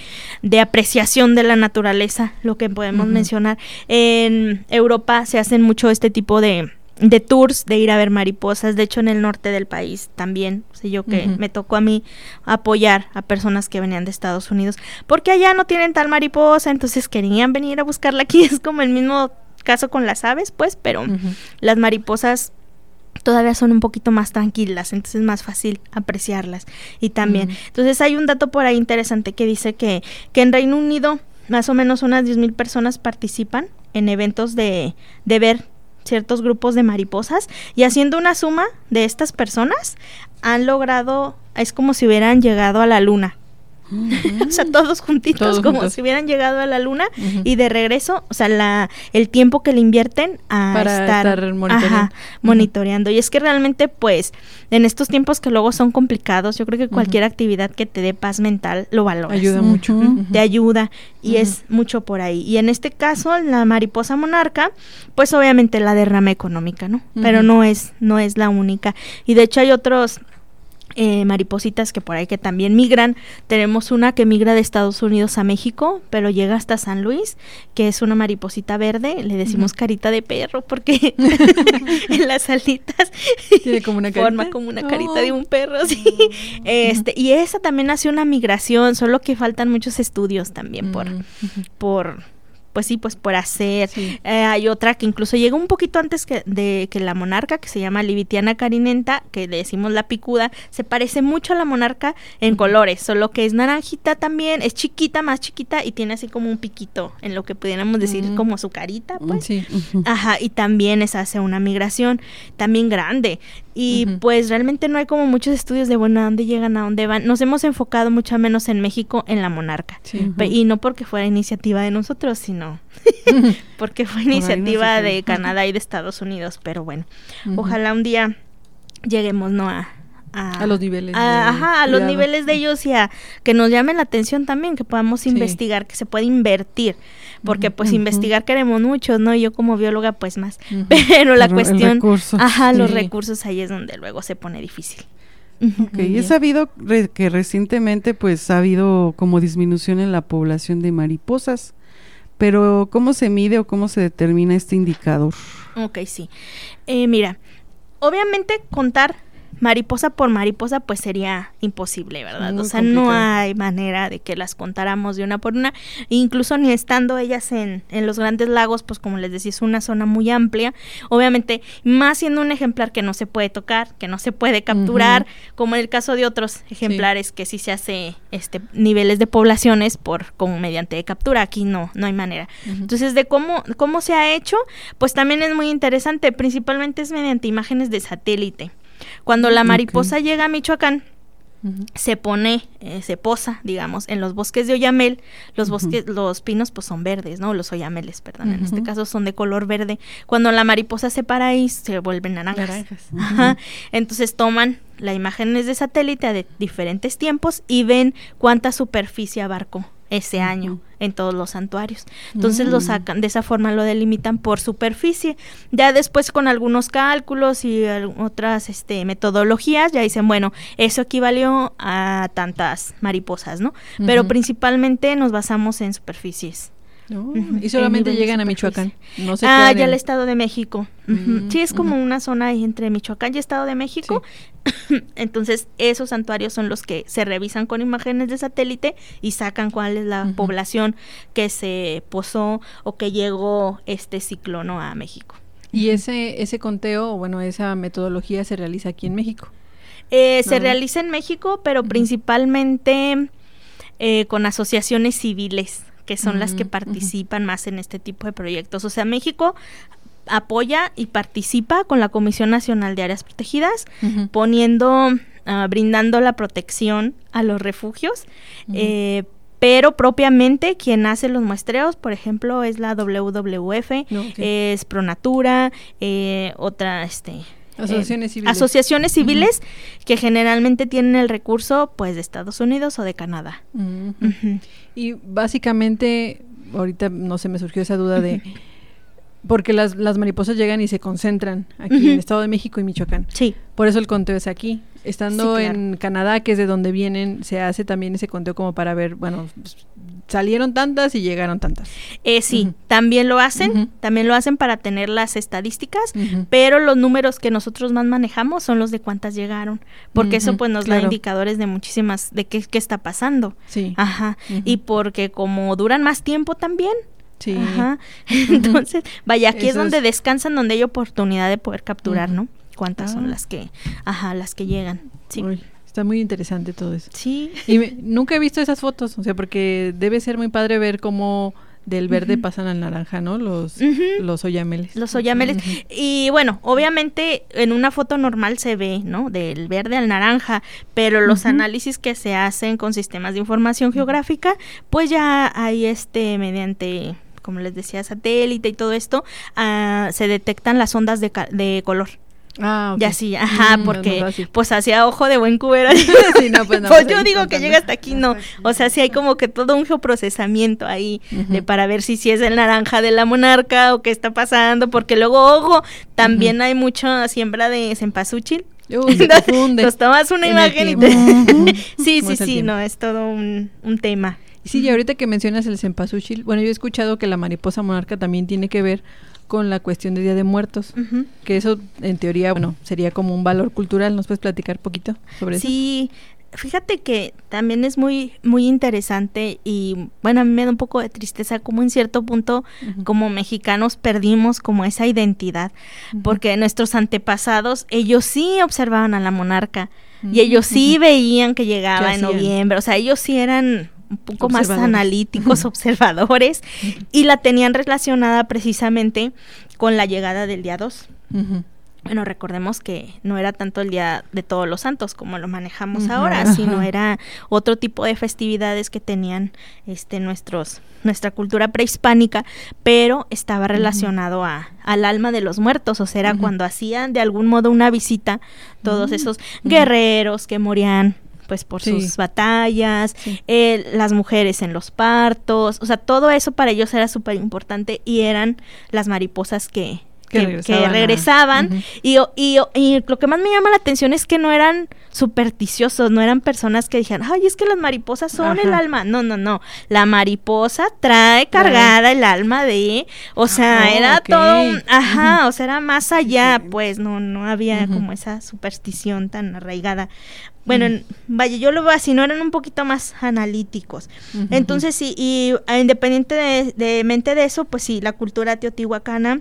de apreciación de la naturaleza, lo que podemos mencionar en Europa se hacen mucho este tipo de, de tours de ir a ver mariposas. De hecho, en el norte del país también. sé yo que me tocó a mí apoyar a personas que venían de Estados Unidos. Porque allá no tienen tal mariposa, entonces querían venir a buscarla aquí. Es como el mismo caso con las aves, pues, pero las mariposas todavía son un poquito más tranquilas, entonces es más fácil apreciarlas. Y también, entonces hay un dato por ahí interesante que dice que, que en Reino Unido más o menos unas 10.000 personas participan en eventos de, de ver ciertos grupos de mariposas y haciendo una suma de estas personas han logrado, es como si hubieran llegado a la luna. O sea, todos juntitos, Todos como juntos. si hubieran llegado a la luna y de regreso, o sea, la, el tiempo que le invierten a Para estar, estar monitoreando. ajá, monitoreando. Y es que realmente, pues, en estos tiempos que luego son complicados, yo creo que cualquier actividad que te dé paz mental lo valoras. Ayuda mucho. Te ayuda y es mucho por ahí. Y en este caso, la mariposa monarca, pues obviamente la derrama económica, ¿no? Pero no es, no es la única. Y de hecho hay otros eh, maripositas que por ahí que también migran. Tenemos una que migra de Estados Unidos a México, pero llega hasta San Luis, que es una mariposita verde. Le decimos carita de perro porque en las alitas Tiene como una forma como una carita Oh. de un perro, sí. Este, y esa también hace una migración, solo que faltan muchos estudios también por, Mm, por pues sí, pues por hacer. Sí. Eh, hay otra que incluso llega un poquito antes que de que la monarca, que se llama Livitiana carinenta, que le decimos la picuda, se parece mucho a la monarca en colores, solo que es naranjita también, es chiquita, más chiquita y tiene así como un piquito, en lo que pudiéramos decir Mm. como su carita, pues. Sí. Ajá, y también es hace una migración también grande. Y pues realmente no hay como muchos estudios de, bueno, a dónde llegan, a dónde van. Nos hemos enfocado mucho menos en México en la monarca. Sí. Y no porque fuera iniciativa de nosotros, sino porque fue iniciativa de Canadá y de Estados Unidos. Pero bueno, ojalá un día lleguemos, ¿no? A, A los niveles. a- de ajá, a los cuidado. niveles de ellos y a que nos llamen la atención también, que podamos Sí. investigar, que se puede invertir, porque pues investigar queremos muchos, ¿no? Y yo como bióloga pues más, pero la Pero el cuestión, recurso. ajá, los recursos ahí es donde luego se pone difícil. Ok, y he sabido re- que recientemente pues ha habido como disminución en la población de mariposas, pero ¿cómo se mide o cómo se determina este indicador? Ok, sí. Eh, mira, obviamente contar mariposa por mariposa pues sería imposible, ¿verdad? Muy o sea, no hay manera de que las contáramos de una por una, incluso ni estando ellas en, en los grandes lagos, pues como les decía, es una zona muy amplia, obviamente, más siendo un ejemplar que no se puede tocar, que no se puede capturar, como en el caso de otros ejemplares que sí se hace este niveles de poblaciones por como mediante captura, aquí no, no hay manera. Entonces, de cómo, cómo se ha hecho, pues también es muy interesante, principalmente es mediante imágenes de satélite. Cuando la mariposa llega a Michoacán, se pone, eh, se posa, digamos, en los bosques de Oyamel. Los bosques, los pinos, pues son verdes, ¿no? Los Oyameles, perdón. En este caso son de color verde. Cuando la mariposa se para ahí, se vuelven naranjas. Naranjas. Ajá. Entonces toman la imágenes de satélite de diferentes tiempos y ven cuánta superficie abarcó ese año en todos los santuarios. Entonces lo Mm. sacan, de esa forma lo delimitan por superficie. Ya después con algunos cálculos y otras este, metodologías ya dicen, bueno, eso equivalió a tantas mariposas, ¿no? Pero principalmente nos basamos en superficies. No. Y solamente llegan a. Michoacán. No se ah, ya el Estado de México. Sí, es como una zona ahí entre Michoacán y Estado de México. Entonces, esos santuarios son los que se revisan con imágenes de satélite y sacan cuál es la población que se posó o que llegó este ciclono a México. Y ese, ese conteo, o bueno, esa metodología se realiza aquí en México. Eh, se realiza en México, pero principalmente eh, con asociaciones civiles, que son las que participan más en este tipo de proyectos. O sea, México apoya y participa con la Comisión Nacional de Áreas Protegidas, poniendo, ah, brindando la protección a los refugios. Eh, pero propiamente quien hace los muestreos, por ejemplo, es la WWF, es Pronatura, eh, otra, este, Asociaciones eh, civiles. asociaciones civiles que generalmente tienen el recurso pues de Estados Unidos o de Canadá. Y básicamente, ahorita no se me surgió esa duda de... Porque las, las mariposas llegan y se concentran aquí Ujú. en Estado de México y Michoacán. Sí, Por eso el conteo es aquí. Estando Sí, claro. en Canadá, que es de donde vienen, se hace también ese conteo como para ver, bueno, salieron tantas y llegaron tantas. eh, sí, también lo hacen, también lo hacen para tener las estadísticas, pero los números que nosotros más manejamos son los de cuántas llegaron, porque eso pues nos da indicadores de muchísimas, de qué, qué está pasando. Sí. Ajá, y porque como duran más tiempo también, sí. ajá, entonces, vaya, aquí es donde es- descansan, donde hay oportunidad de poder capturar. ¿no? Cuántas Ah. son las que, ajá, las que llegan. Sí. Uy, está muy interesante todo eso. Sí. Y me- nunca he visto esas fotos, o sea, porque debe ser muy padre ver cómo del verde pasan al naranja, ¿no? Los, los oyameles. Los oyameles. Y bueno, obviamente en una foto normal se ve, ¿no? Del verde al naranja, pero los análisis que se hacen con sistemas de información geográfica, pues ya hay este mediante como les decía, satélite y todo esto, ah, se detectan las ondas de, de color. Ah, okay. Y así, ajá, mm, porque pues hacia ojo de buen cubero. sí, no, pues, no, pues, pues yo digo que llega hasta aquí, no. O sea, sí hay como que todo un geoprocesamiento ahí de para ver si, si es el naranja de la monarca o qué está pasando, porque luego, ojo, también hay mucha siembra de cempasúchil. Nos tomas una imagen y te... sí, sí, sí, no, es todo un, un tema. Sí, y ahorita que mencionas el cempasúchil, bueno, yo he escuchado que la mariposa monarca también tiene que ver con la cuestión de Día de Muertos, que eso en teoría, bueno, sería como un valor cultural. ¿Nos puedes platicar poquito sobre eso? Sí, fíjate que también es muy muy interesante y bueno, a mí me da un poco de tristeza como en cierto punto como mexicanos perdimos como esa identidad, porque nuestros antepasados, ellos sí observaban a la monarca y ellos sí veían que llegaba en noviembre, o sea, ellos sí eran un poco más analíticos, observadores, y la tenían relacionada precisamente con la llegada del día 2. Bueno, recordemos que no era tanto el Día de Todos los Santos como lo manejamos ahora, sino era otro tipo de festividades que tenían este nuestros nuestra cultura prehispánica, pero estaba relacionado a, al alma de los muertos, o sea, era cuando hacían de algún modo una visita todos esos guerreros que morían pues por sus batallas, eh, las mujeres en los partos, o sea, todo eso para ellos era súper importante y eran las mariposas que, que, regresaban, y, y, y, lo que más me llama la atención es que no eran supersticiosos, no eran personas que dijeran, ay, es que las mariposas son el alma. No, no, no. La mariposa trae cargada el alma de, o sea, ah, era todo, ajá, o sea, era más allá, pues no, no había como esa superstición tan arraigada. Bueno, vaya, yo lo veo así, no eran un poquito más analíticos. Entonces, sí, y independientemente de, de, de eso, pues sí, la cultura teotihuacana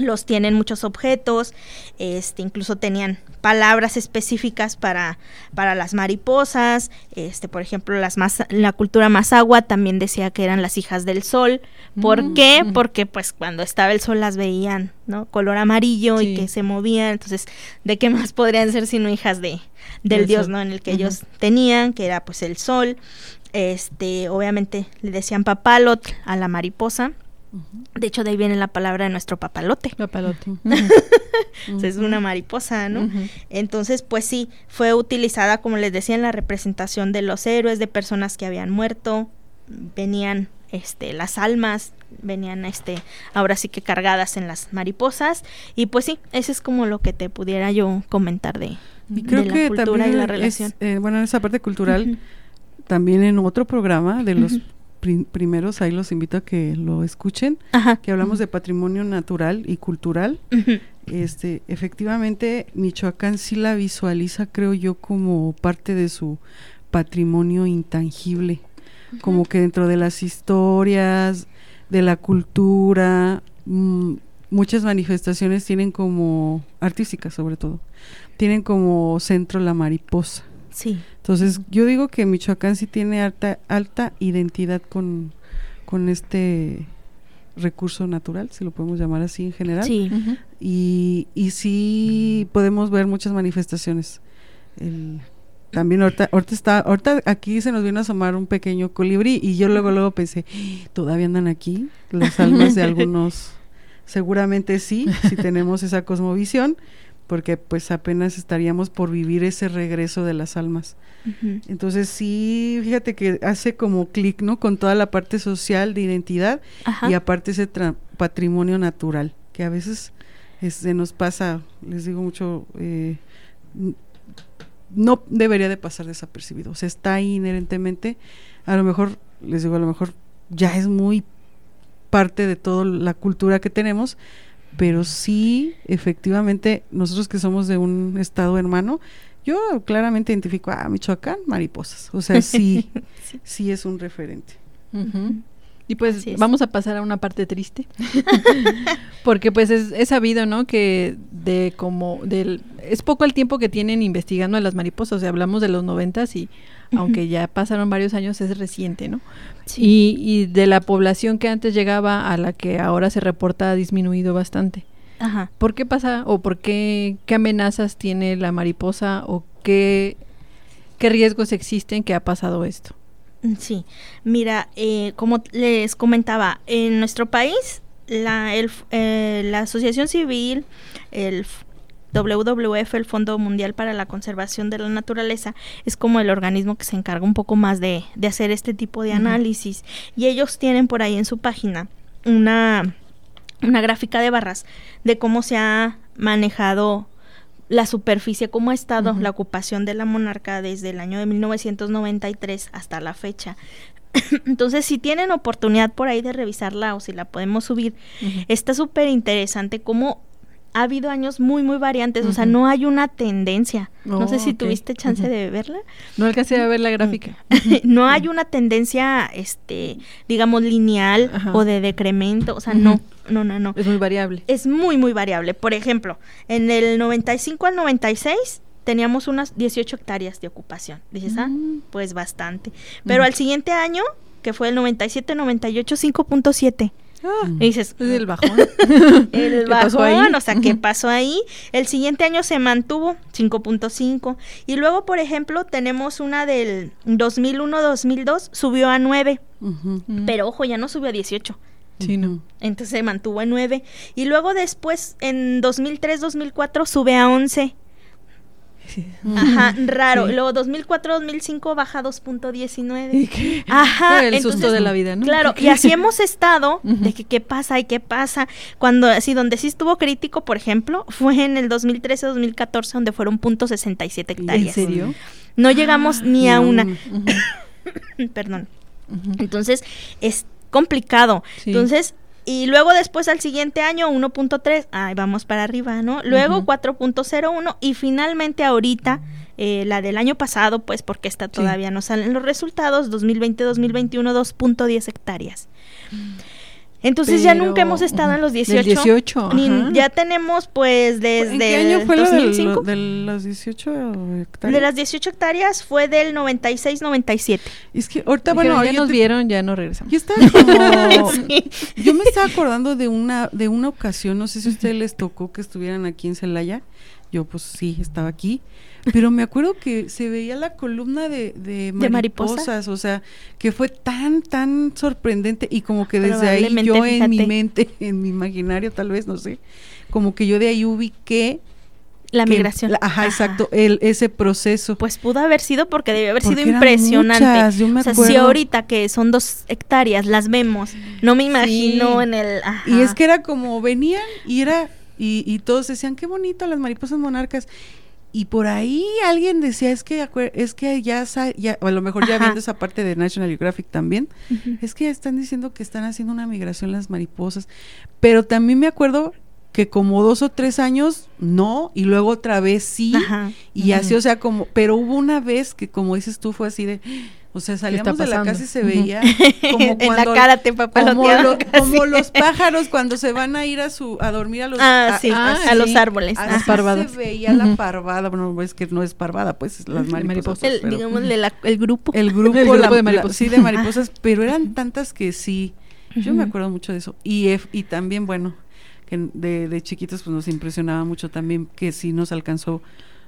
los tienen muchos objetos, este, incluso tenían palabras específicas para, para las mariposas, este, por ejemplo, las más, la cultura más agua también decía que eran las hijas del sol. ¿Por mm, qué? Porque pues cuando estaba el sol las veían, ¿no? Color amarillo y que se movían, entonces, ¿de qué más podrían ser sino hijas de, del dios, ¿no? En el que ellos tenían, que era pues el sol. Este, obviamente le decían papalot a la mariposa de hecho, de ahí viene la palabra de nuestro papalote. Papalote. es una mariposa, ¿no? Entonces, pues sí, fue utilizada, como les decía, en la representación de los héroes, de personas que habían muerto. Venían este, las almas, venían este, ahora sí que cargadas en las mariposas. Y pues sí, eso es como lo que te pudiera yo comentar de, creo la cultura y la relación. Eh, bueno, en esa parte cultural, también en otro programa de los primeros, ahí los invito a que lo escuchen, que hablamos de patrimonio natural y cultural. Este, efectivamente, Michoacán sí la visualiza, creo yo, como parte de su patrimonio intangible, como que dentro de las historias, de la cultura, mm, muchas manifestaciones tienen como, artísticas sobre todo, tienen como centro la mariposa. Sí. Entonces, yo digo que Michoacán sí tiene alta, alta identidad con, con este recurso natural, si lo podemos llamar así en general. Sí. y, y sí podemos ver muchas manifestaciones. también ahorita, ahorita está, ahorita aquí se nos vino a asomar un pequeño colibrí y yo luego luego pensé, todavía andan aquí las almas de algunos, seguramente sí, si tenemos esa cosmovisión, porque pues apenas estaríamos por vivir ese regreso de las almas. Entonces sí, fíjate que hace como clic, ¿no? Con toda la parte social de identidad y aparte ese patrimonio natural, que a veces se nos pasa, les digo mucho, eh, no debería de pasar desapercibido, o sea, está ahí inherentemente, a lo mejor, les digo, a lo mejor ya es muy parte de toda la cultura que tenemos, pero sí, efectivamente, nosotros que somos de un estado hermano, yo claramente identifico a Michoacán, mariposas. O sea, sí, sí, es un referente. Y pues vamos a pasar a una parte triste. Porque pues es, es sabido, ¿no? Que de como del es poco el tiempo que tienen investigando a las mariposas, o sea, hablamos de los noventas y aunque ya pasaron varios años es reciente, ¿no? Y, y de la población que antes llegaba a la que ahora se reporta ha disminuido bastante. Ajá. ¿Por qué pasa o por qué qué amenazas tiene la mariposa o qué qué riesgos existen que ha pasado esto? Mm, Sí, mira, eh, como les comentaba, en nuestro país la, el eh, la Asociación Civil, el WWF, el Fondo Mundial para la Conservación de la Naturaleza, es como el organismo que se encarga un poco más de, de hacer este tipo de análisis. Y ellos tienen por ahí en su página una, una gráfica de barras de cómo se ha manejado la superficie, cómo ha estado la ocupación de la monarca desde el año de 1993 hasta la fecha. Entonces, si tienen oportunidad por ahí de revisarla o si la podemos subir, está súper interesante cómo ha habido años muy, muy variantes. O sea, no hay una tendencia. no sé Oh, si ok. tuviste chance de verla. No alcancé a ver la gráfica. no hay una tendencia, este, digamos, lineal o de decremento. O sea, no, no, no, no. Es muy variable. Es muy, muy variable. Por ejemplo, en el 95 al 96 teníamos unas 18 hectáreas de ocupación. Dices, ah, Mm. pues bastante. Pero al siguiente año, que fue el 97-98, 5.7. Ah, Y dices, es el bajón. el bajón, o sea, ¿qué pasó ahí? El siguiente año se mantuvo 5.5 y luego, por ejemplo, tenemos una del 2001-2002, subió a 9, Ujú. Mm. pero ojo, ya no subió a 18. Sí, no. Entonces se mantuvo en 9 y luego después en 2003-2004 sube a 11. Ajá, raro. Sí. Luego 2004-2005 baja a 2.19. ¿Y qué? Ajá, El susto de la vida, ¿no? Claro, y así hemos estado de que qué pasa y qué pasa. Cuando así donde sí estuvo crítico, por ejemplo, fue en el 2013-2014 donde fueron punto .67 ¿En hectáreas. serio? No llegamos ni a Ni a una. Perdón. Entonces, es complicado. Sí. Entonces, y luego después al siguiente año 1.3, ay, vamos para arriba, ¿no? Luego Ujú. 4.01 y finalmente ahorita eh, la del año pasado, pues porque esta todavía no salen los resultados, 2020-2021 2.10 hectáreas. Entonces ya Pero, nunca hemos estado en los del 18. 18, ni- ya tenemos pues desde ¿En qué año fue lo del- 2005. lo de las 18 hectáreas? de las 18 hectáreas fue del 96-97. Es que ahorita, Dijeron, bueno, ya nos te- vieron, ya no regresamos. Yo estaba como... Sí. Yo me estaba acordando de una, de una ocasión, no sé si a ustedes les tocó que estuvieran aquí en Celaya. Yo pues sí, estaba aquí. Pero me acuerdo que se veía la columna de, de ¿De mariposa? mariposas, o sea, que fue tan, tan sorprendente y como que desde ahí yo en mi mente, en mi imaginario tal vez, no sé, como que yo de ahí ubiqué La que- migración. la- ajá, exacto, el, ese proceso. Pues pudo haber sido porque debió haber Porque sido impresionante. muchas, yo me o sea, si acuerdo. ahorita que son dos hectáreas las vemos, no me imagino Sí. en el. ajá. Y es que era como venían y era y, y todos decían qué bonito las mariposas monarcas y por ahí alguien decía es que es que ya, a lo mejor ya Ajá. viendo esa parte de National Geographic también es que ya están diciendo que están haciendo una migración las mariposas pero también me acuerdo que como dos o tres años no y luego otra vez sí Ajá. y así o sea como pero hubo una vez que como dices tú fue así de o sea salíamos de la casa y se veía como en la cara te como, lo- los pájaros cuando se van a ir a su a dormir a los Ah, a- sí, ah, a los árboles. así Las parvadas. se veía la parvada bueno es que no es parvada pues las mariposas. El, pero- digámosle la- el grupo. el grupo, El grupo la- de la- mariposas. sí de mariposas pero eran tantas que sí yo me acuerdo mucho de eso y y también bueno que de, de chiquitos pues nos impresionaba mucho también que sí nos alcanzó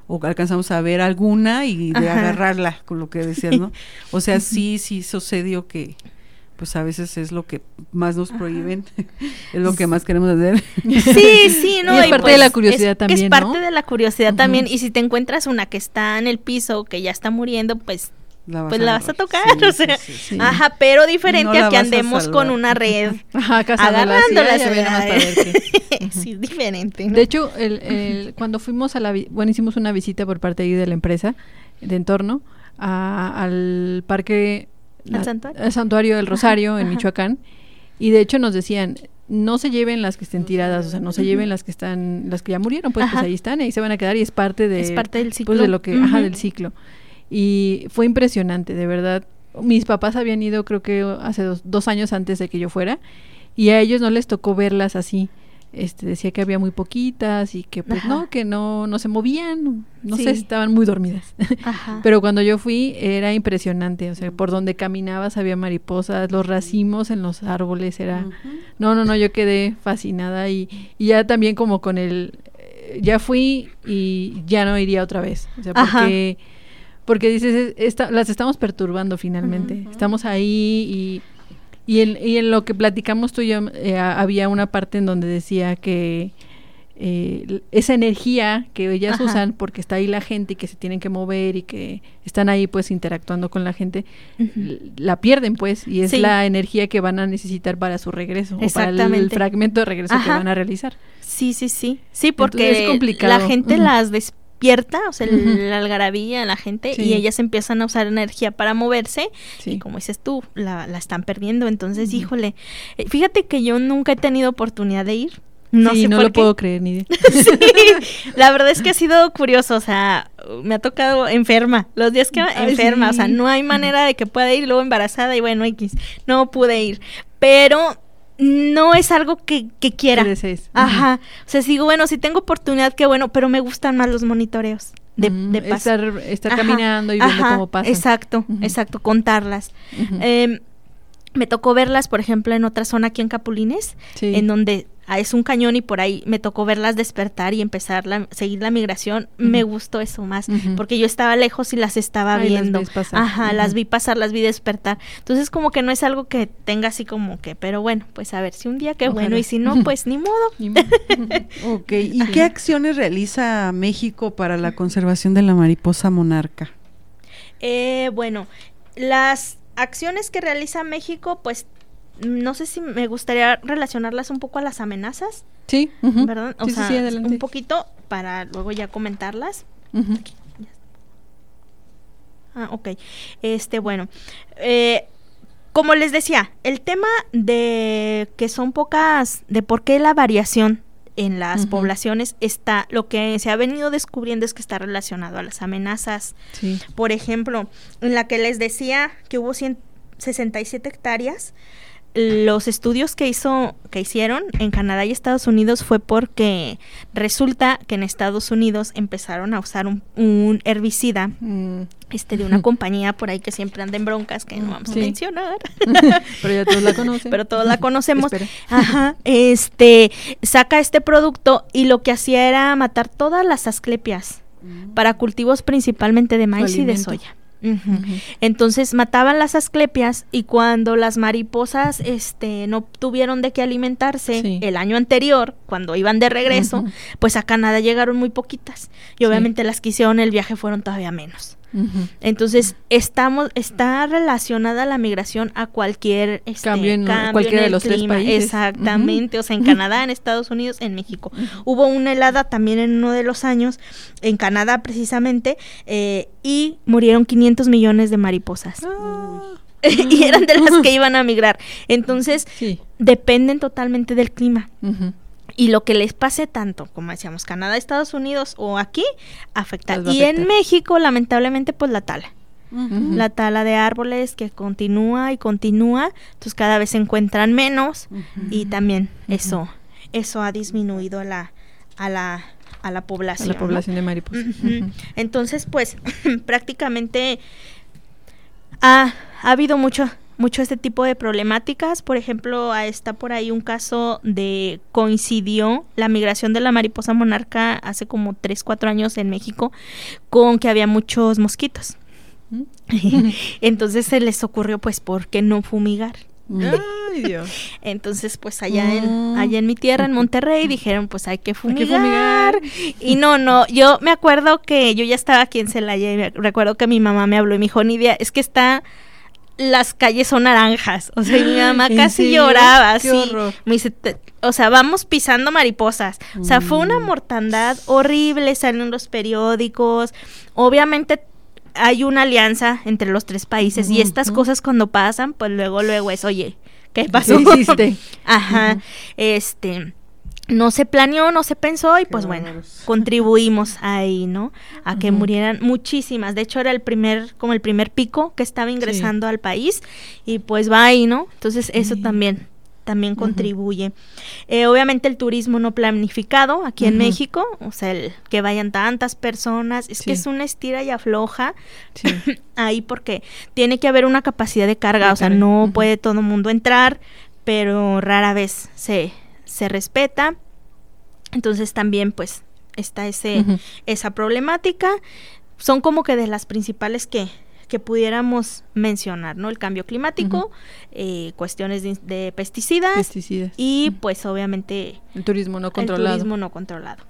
o alcanzamos a ver alguna y de Ajá. agarrarla con lo que decías no o sea sí sí sucedió que pues a veces es lo que más nos prohíben es lo que más queremos hacer Sí, sí, no. Y es parte de la curiosidad es- también, Es ¿no? parte de la curiosidad también. Y si te encuentras una que está en el piso, que ya está muriendo, pues, la pues la vas a tocar. Sí, o sea, sí, sí. ajá, pero diferente No a que a andemos con una red. Ajá, cazándolas, sí, diferente. ¿no? De hecho, el, el- cuando fuimos a la, bueno, hicimos una visita por parte ahí de la empresa de entorno a- al parque, ¿Al santuario? al santuario del Rosario en ajá. Michoacán, y de hecho nos decían, no se lleven las que estén tiradas, o sea, no se lleven las que están, las que ya murieron, pues, pues ahí están, ahí se van a quedar y es parte de, Es parte del pues, ciclo. de lo que, ajá, del ciclo. Y fue impresionante, de verdad. mis papás habían ido creo que hace dos, dos años antes de que yo fuera y a ellos no les tocó verlas así este decía que había muy poquitas y que pues Ajá. no que no no se movían no Sí. sé estaban muy dormidas Ajá. pero cuando yo fui era impresionante o sea por donde caminabas había mariposas los racimos en los árboles era no no no yo quedé fascinada y, y ya también como con el eh, ya fui y ya no iría otra vez o sea porque porque dices es- esta- las estamos perturbando finalmente estamos ahí y y en, y en lo que platicamos tú y yo, eh, había una parte en donde decía que eh, esa energía que ellas Ajá. usan porque está ahí la gente y que se tienen que mover y que están ahí pues interactuando con la gente, la pierden pues y es Sí. la energía que van a necesitar para su regreso o para el, fragmento de regreso que van a realizar. Sí, sí, sí. Sí, porque Entonces es complicado. la gente las despierta, o sea, el- Ujú. la algarabía, la gente, Sí. y ellas empiezan a usar energía para moverse. Sí. Y como dices tú, la, la están perdiendo. Entonces, híjole, eh, fíjate que yo nunca he tenido oportunidad de ir. No Sí, sé no por lo qué. puedo creer ni de- Sí, la verdad es que ha sido curioso, o sea, me ha tocado enferma, los días que Ay, enferma, o sea, no hay manera de que pueda ir, luego embarazada y bueno, X, no pude ir, pero no es algo que, que quiera. Ajá, o sea, digo, bueno, si tengo oportunidad, qué bueno, pero me gustan más los monitoreos de, Mm, de paso. estar, estar Ajá, caminando y viendo cómo pasa. Exacto, exacto, contarlas. Em, me tocó verlas, por ejemplo, en otra zona aquí en Capulines, Sí. en donde es un cañón y por ahí me tocó verlas despertar y empezar la, seguir la migración. Me gustó eso más, porque yo estaba lejos y las estaba Ay, las viendo. ves pasar. Ajá, las vi pasar, las vi despertar. Entonces como que no es algo que tenga así como que, pero bueno, pues a ver, si un día qué bueno y si no, pues ni modo. Ni modo. Ok, ¿y qué acciones realiza México para la conservación de la mariposa monarca? Eh, bueno, las acciones que realiza México, pues no sé si me gustaría relacionarlas un poco a las amenazas, Sí. ¿verdad? O Sí, sea, sí, un poquito para luego ya comentarlas. Ah, ok. Este, bueno. eh, como les decía, el tema de que son pocas, de por qué la variación en las poblaciones está, lo que se ha venido descubriendo es que está relacionado a las amenazas. Por ejemplo, en la que les decía que hubo 167 hectáreas, los estudios que hizo que hicieron en Canadá y Estados Unidos fue porque resulta que en Estados Unidos empezaron a usar un, un herbicida Mm, este de una compañía por ahí que siempre anda en broncas que no vamos Sí. a mencionar Pero ya todos la conocen. pero todos la conocemos. Ajá, este saca este producto y lo que hacía era matar todas las asclepias para cultivos principalmente de maíz y de soya. Entonces mataban las asclepias y cuando las mariposas este no tuvieron de qué alimentarse Sí. el año anterior, cuando iban de regreso, pues a Canadá llegaron muy poquitas. Y Sí. obviamente las que hicieron el viaje fueron todavía menos. Entonces, estamos, está relacionada la migración a cualquier este, Cambio en cambio cualquiera en de los tres países. Exactamente, o sea, en Canadá, en Estados Unidos, en México. Hubo una helada también en uno de los años, en Canadá precisamente, eh, y murieron 500 millones de mariposas. Ah, y eran de las que iban a migrar. Entonces, sí. dependen totalmente del clima. Y lo que les pase tanto, como decíamos, Canadá, Estados Unidos o aquí, afecta. Y en. México, lamentablemente, pues la tala. La tala de árboles que continúa y continúa, entonces cada vez se encuentran menos y también eso eso ha disminuido a la a la a la A población. la ¿no? población de mariposas. Entonces, pues prácticamente ha, ha habido mucho mucho este tipo de problemáticas. Por ejemplo, ah, está por ahí un caso de coincidió la migración de la mariposa monarca hace como 3, 4 años en México con que había muchos mosquitos. Mm. Entonces se les ocurrió pues ¿por qué no fumigar? Ay, Dios. Entonces pues allá en Mm. allá en mi tierra en Monterrey dijeron pues hay que Hay que fumigar. fumigar. Y no, no, yo me acuerdo que yo ya estaba aquí en Celaya y me- recuerdo que mi mamá me habló y me dijo, Nidia, es que está las calles son naranjas. O sea, y mi mamá ¿En casi serio? lloraba, Qué horror. Me dice, "Te- o sea, vamos pisando mariposas. O sea, fue una Mm. mortandad horrible, salió en los periódicos. Obviamente hay una alianza entre los tres países y estas cosas cuando pasan, pues luego, luego es, oye, ¿qué pasó? ¿Qué hiciste? Ajá, este... no se planeó, no se pensó y pues bueno, contribuimos ahí, ¿no? A que murieran muchísimas. De hecho era el primer, como el primer pico que estaba ingresando al país y pues va ahí, ¿no? Entonces eso Sí. también, también contribuye. Eh, obviamente el turismo no planificado aquí en. México, o sea, el que vayan tantas personas, es que es una estira y afloja Sí. ahí porque tiene que haber una capacidad de carga, De o sea, carga, no puede todo el mundo entrar, pero rara vez se, se respeta. Entonces también pues está ese, esa problemática. Son como que de las principales que, que pudiéramos mencionar, ¿no? El cambio climático, eh, cuestiones de, de pesticidas Pesticidas. y pues obviamente El turismo no el controlado. turismo no controlado.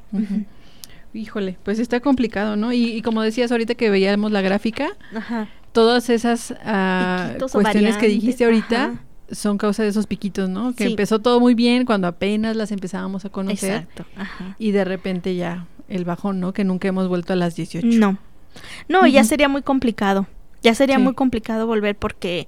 Híjole, pues está complicado, ¿no? Y, y como decías ahorita que veíamos la gráfica, Ajá. todas esas ah, cuestiones que dijiste ahorita ajá. Son causa de esos piquitos, ¿no? Que Sí. empezó todo muy bien cuando apenas las empezábamos a conocer Exacto. Ajá. y de repente ya el bajón, ¿no? Que nunca hemos vuelto a las 18. No. No, ya sería muy complicado. Ya sería Sí. muy complicado volver porque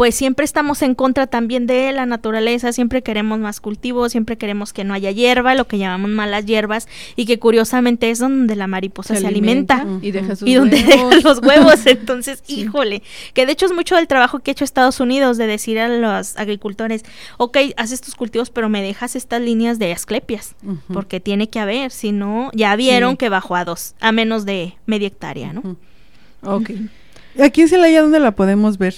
pues siempre estamos en contra también de la naturaleza, siempre queremos más cultivos, siempre queremos que no haya hierba, lo que llamamos malas hierbas y que curiosamente es donde la mariposa se, alimenta. y deja sus Y donde huevos. deja los huevos, entonces, Sí. híjole, que de hecho es mucho del trabajo que ha hecho Estados Unidos de decir a los agricultores, ok, haces tus cultivos, pero me dejas estas líneas de asclepias, porque tiene que haber, si no, ya vieron Sí. que bajó a dos, a menos de media hectárea, ¿no? Ujú. Ok. Aquí en Celaya, ¿dónde la podemos ver?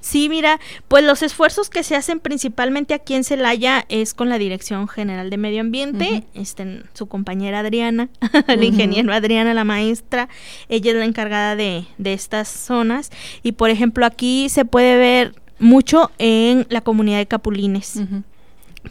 Sí, mira, pues los esfuerzos que se hacen principalmente aquí en Celaya es con la Dirección General de Medio Ambiente, este, su compañera Adriana, la Ujú. ingeniera Adriana, la maestra, ella es la encargada de, de estas zonas y por ejemplo aquí se puede ver mucho en la comunidad de Capulines.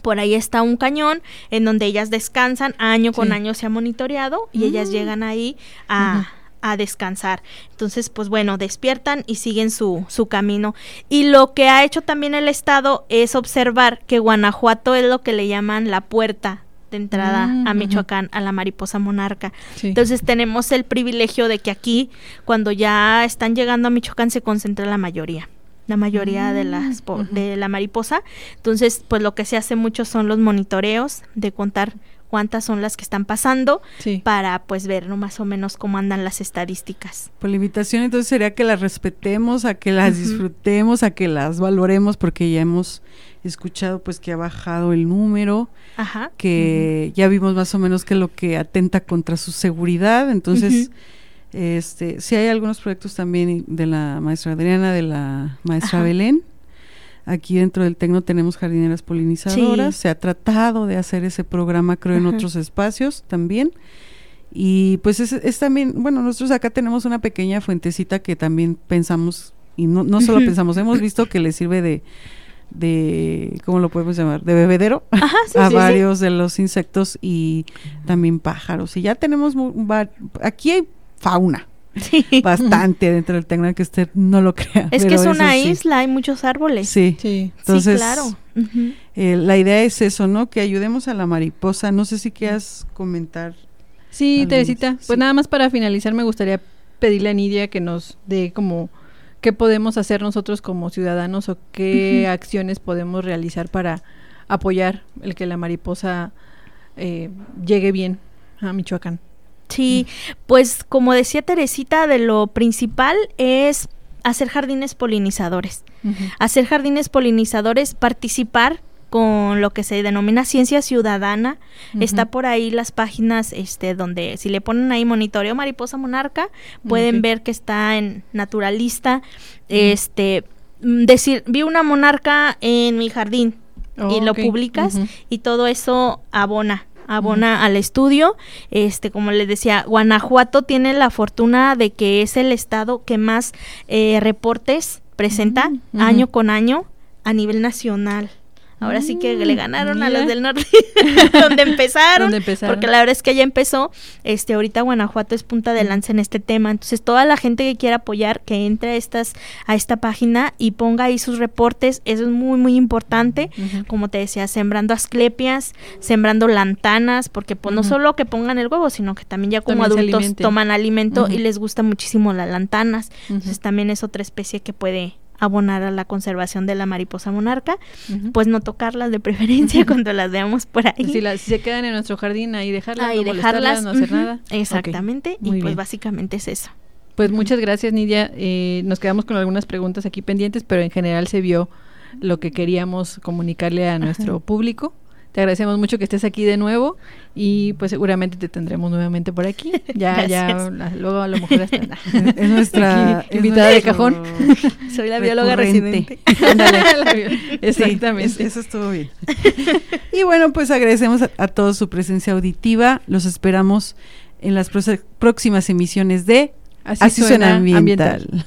Por ahí está un cañón en donde ellas descansan, año con Sí. año se ha monitoreado y ellas Mm. llegan ahí a. a descansar. Entonces, pues bueno, despiertan y siguen su, su camino. Y lo que ha hecho también el Estado es observar que Guanajuato es lo que le llaman la puerta de entrada Mm, a. Michoacán, a la mariposa monarca. Sí. Entonces tenemos el privilegio de que aquí, cuando ya están llegando a Michoacán, se concentra la mayoría. La mayoría de las po- de la mariposa. Entonces, pues lo que se hace mucho son los monitoreos de contar cuántas son las que están pasando sí. para pues ver ¿no? más o menos cómo andan las estadísticas. Pues la invitación entonces sería que las respetemos, a que las disfrutemos, a que las valoremos, porque ya hemos escuchado pues que ha bajado el número, Ajá. que ya vimos más o menos que lo que atenta contra su seguridad, entonces este sí hay algunos proyectos también de la maestra Adriana, de la maestra Ajá. Belén. Aquí dentro del Tecno tenemos jardineras polinizadoras, Sí. se ha tratado de hacer ese programa creo en Ajá. otros espacios también. Y pues es, es también, bueno, nosotros acá tenemos una pequeña fuentecita que también pensamos, y no, no solo pensamos, hemos visto que le sirve de, de, ¿cómo lo podemos llamar? De bebedero Ajá, sí, a sí, varios de los insectos y también pájaros. Y ya tenemos, aquí hay fauna, Sí. bastante dentro del Tecno, que usted no lo crea. Es que es una sí. isla, hay muchos árboles. Sí, Sí. entonces, sí, claro. Eh, la idea es eso, ¿no? Que ayudemos a la mariposa. No sé si quieras comentar. Sí, Algunos, Teresita. Pues nada más para finalizar me gustaría pedirle a Nidia que nos dé como qué podemos hacer nosotros como ciudadanos o qué acciones podemos realizar para apoyar el que la mariposa eh, llegue bien a Michoacán. Sí, pues como decía Teresita, de lo principal es hacer jardines polinizadores. Hacer jardines polinizadores, participar con lo que se denomina ciencia ciudadana. Está por ahí las páginas este donde si le ponen ahí monitoreo mariposa monarca, pueden ver que está en naturalista. Este mm, decir, vi una monarca en mi jardín y lo publicas y todo eso abona abona al estudio. Este como les decía Guanajuato tiene la fortuna de que es el estado que más eh, reportes presenta año con año a nivel nacional Ahora sí que le Mm, ganaron a los del norte, donde empezaron, porque la verdad es que ya empezó, este, ahorita Guanajuato es punta de lanza en este tema, entonces toda la gente que quiera apoyar, que entre a estas, a esta página y ponga ahí sus reportes, eso es muy, muy importante, como te decía, sembrando asclepias, sembrando lantanas, porque pues no solo que pongan el huevo, sino que también ya como También adultos toman alimento y les gusta muchísimo las lantanas, entonces también es otra especie que puede abonar a la conservación de la mariposa monarca, pues no tocarlas de preferencia cuando las veamos por ahí. Si, las- si se quedan en nuestro jardín, ahí dejarlas, Ahí no dejarlas, no hacer nada. Exactamente, muy y pues bien. básicamente es eso. Pues muchas gracias, Nidia. Eh, nos quedamos con algunas preguntas aquí pendientes, pero en general se vio lo que queríamos comunicarle a nuestro público. Te agradecemos mucho que estés aquí de nuevo y pues seguramente te tendremos nuevamente por aquí. Ya, ya, la- luego a lo mejor hasta Es nuestra Aquí, invitada de nuestro- cajón. Soy la bióloga residente. Ándale, la- Sí, Exactamente. es- eso estuvo bien. y bueno, pues agradecemos a, a todos su presencia auditiva. Los esperamos en las próximas emisiones de Así, suena, ambiental.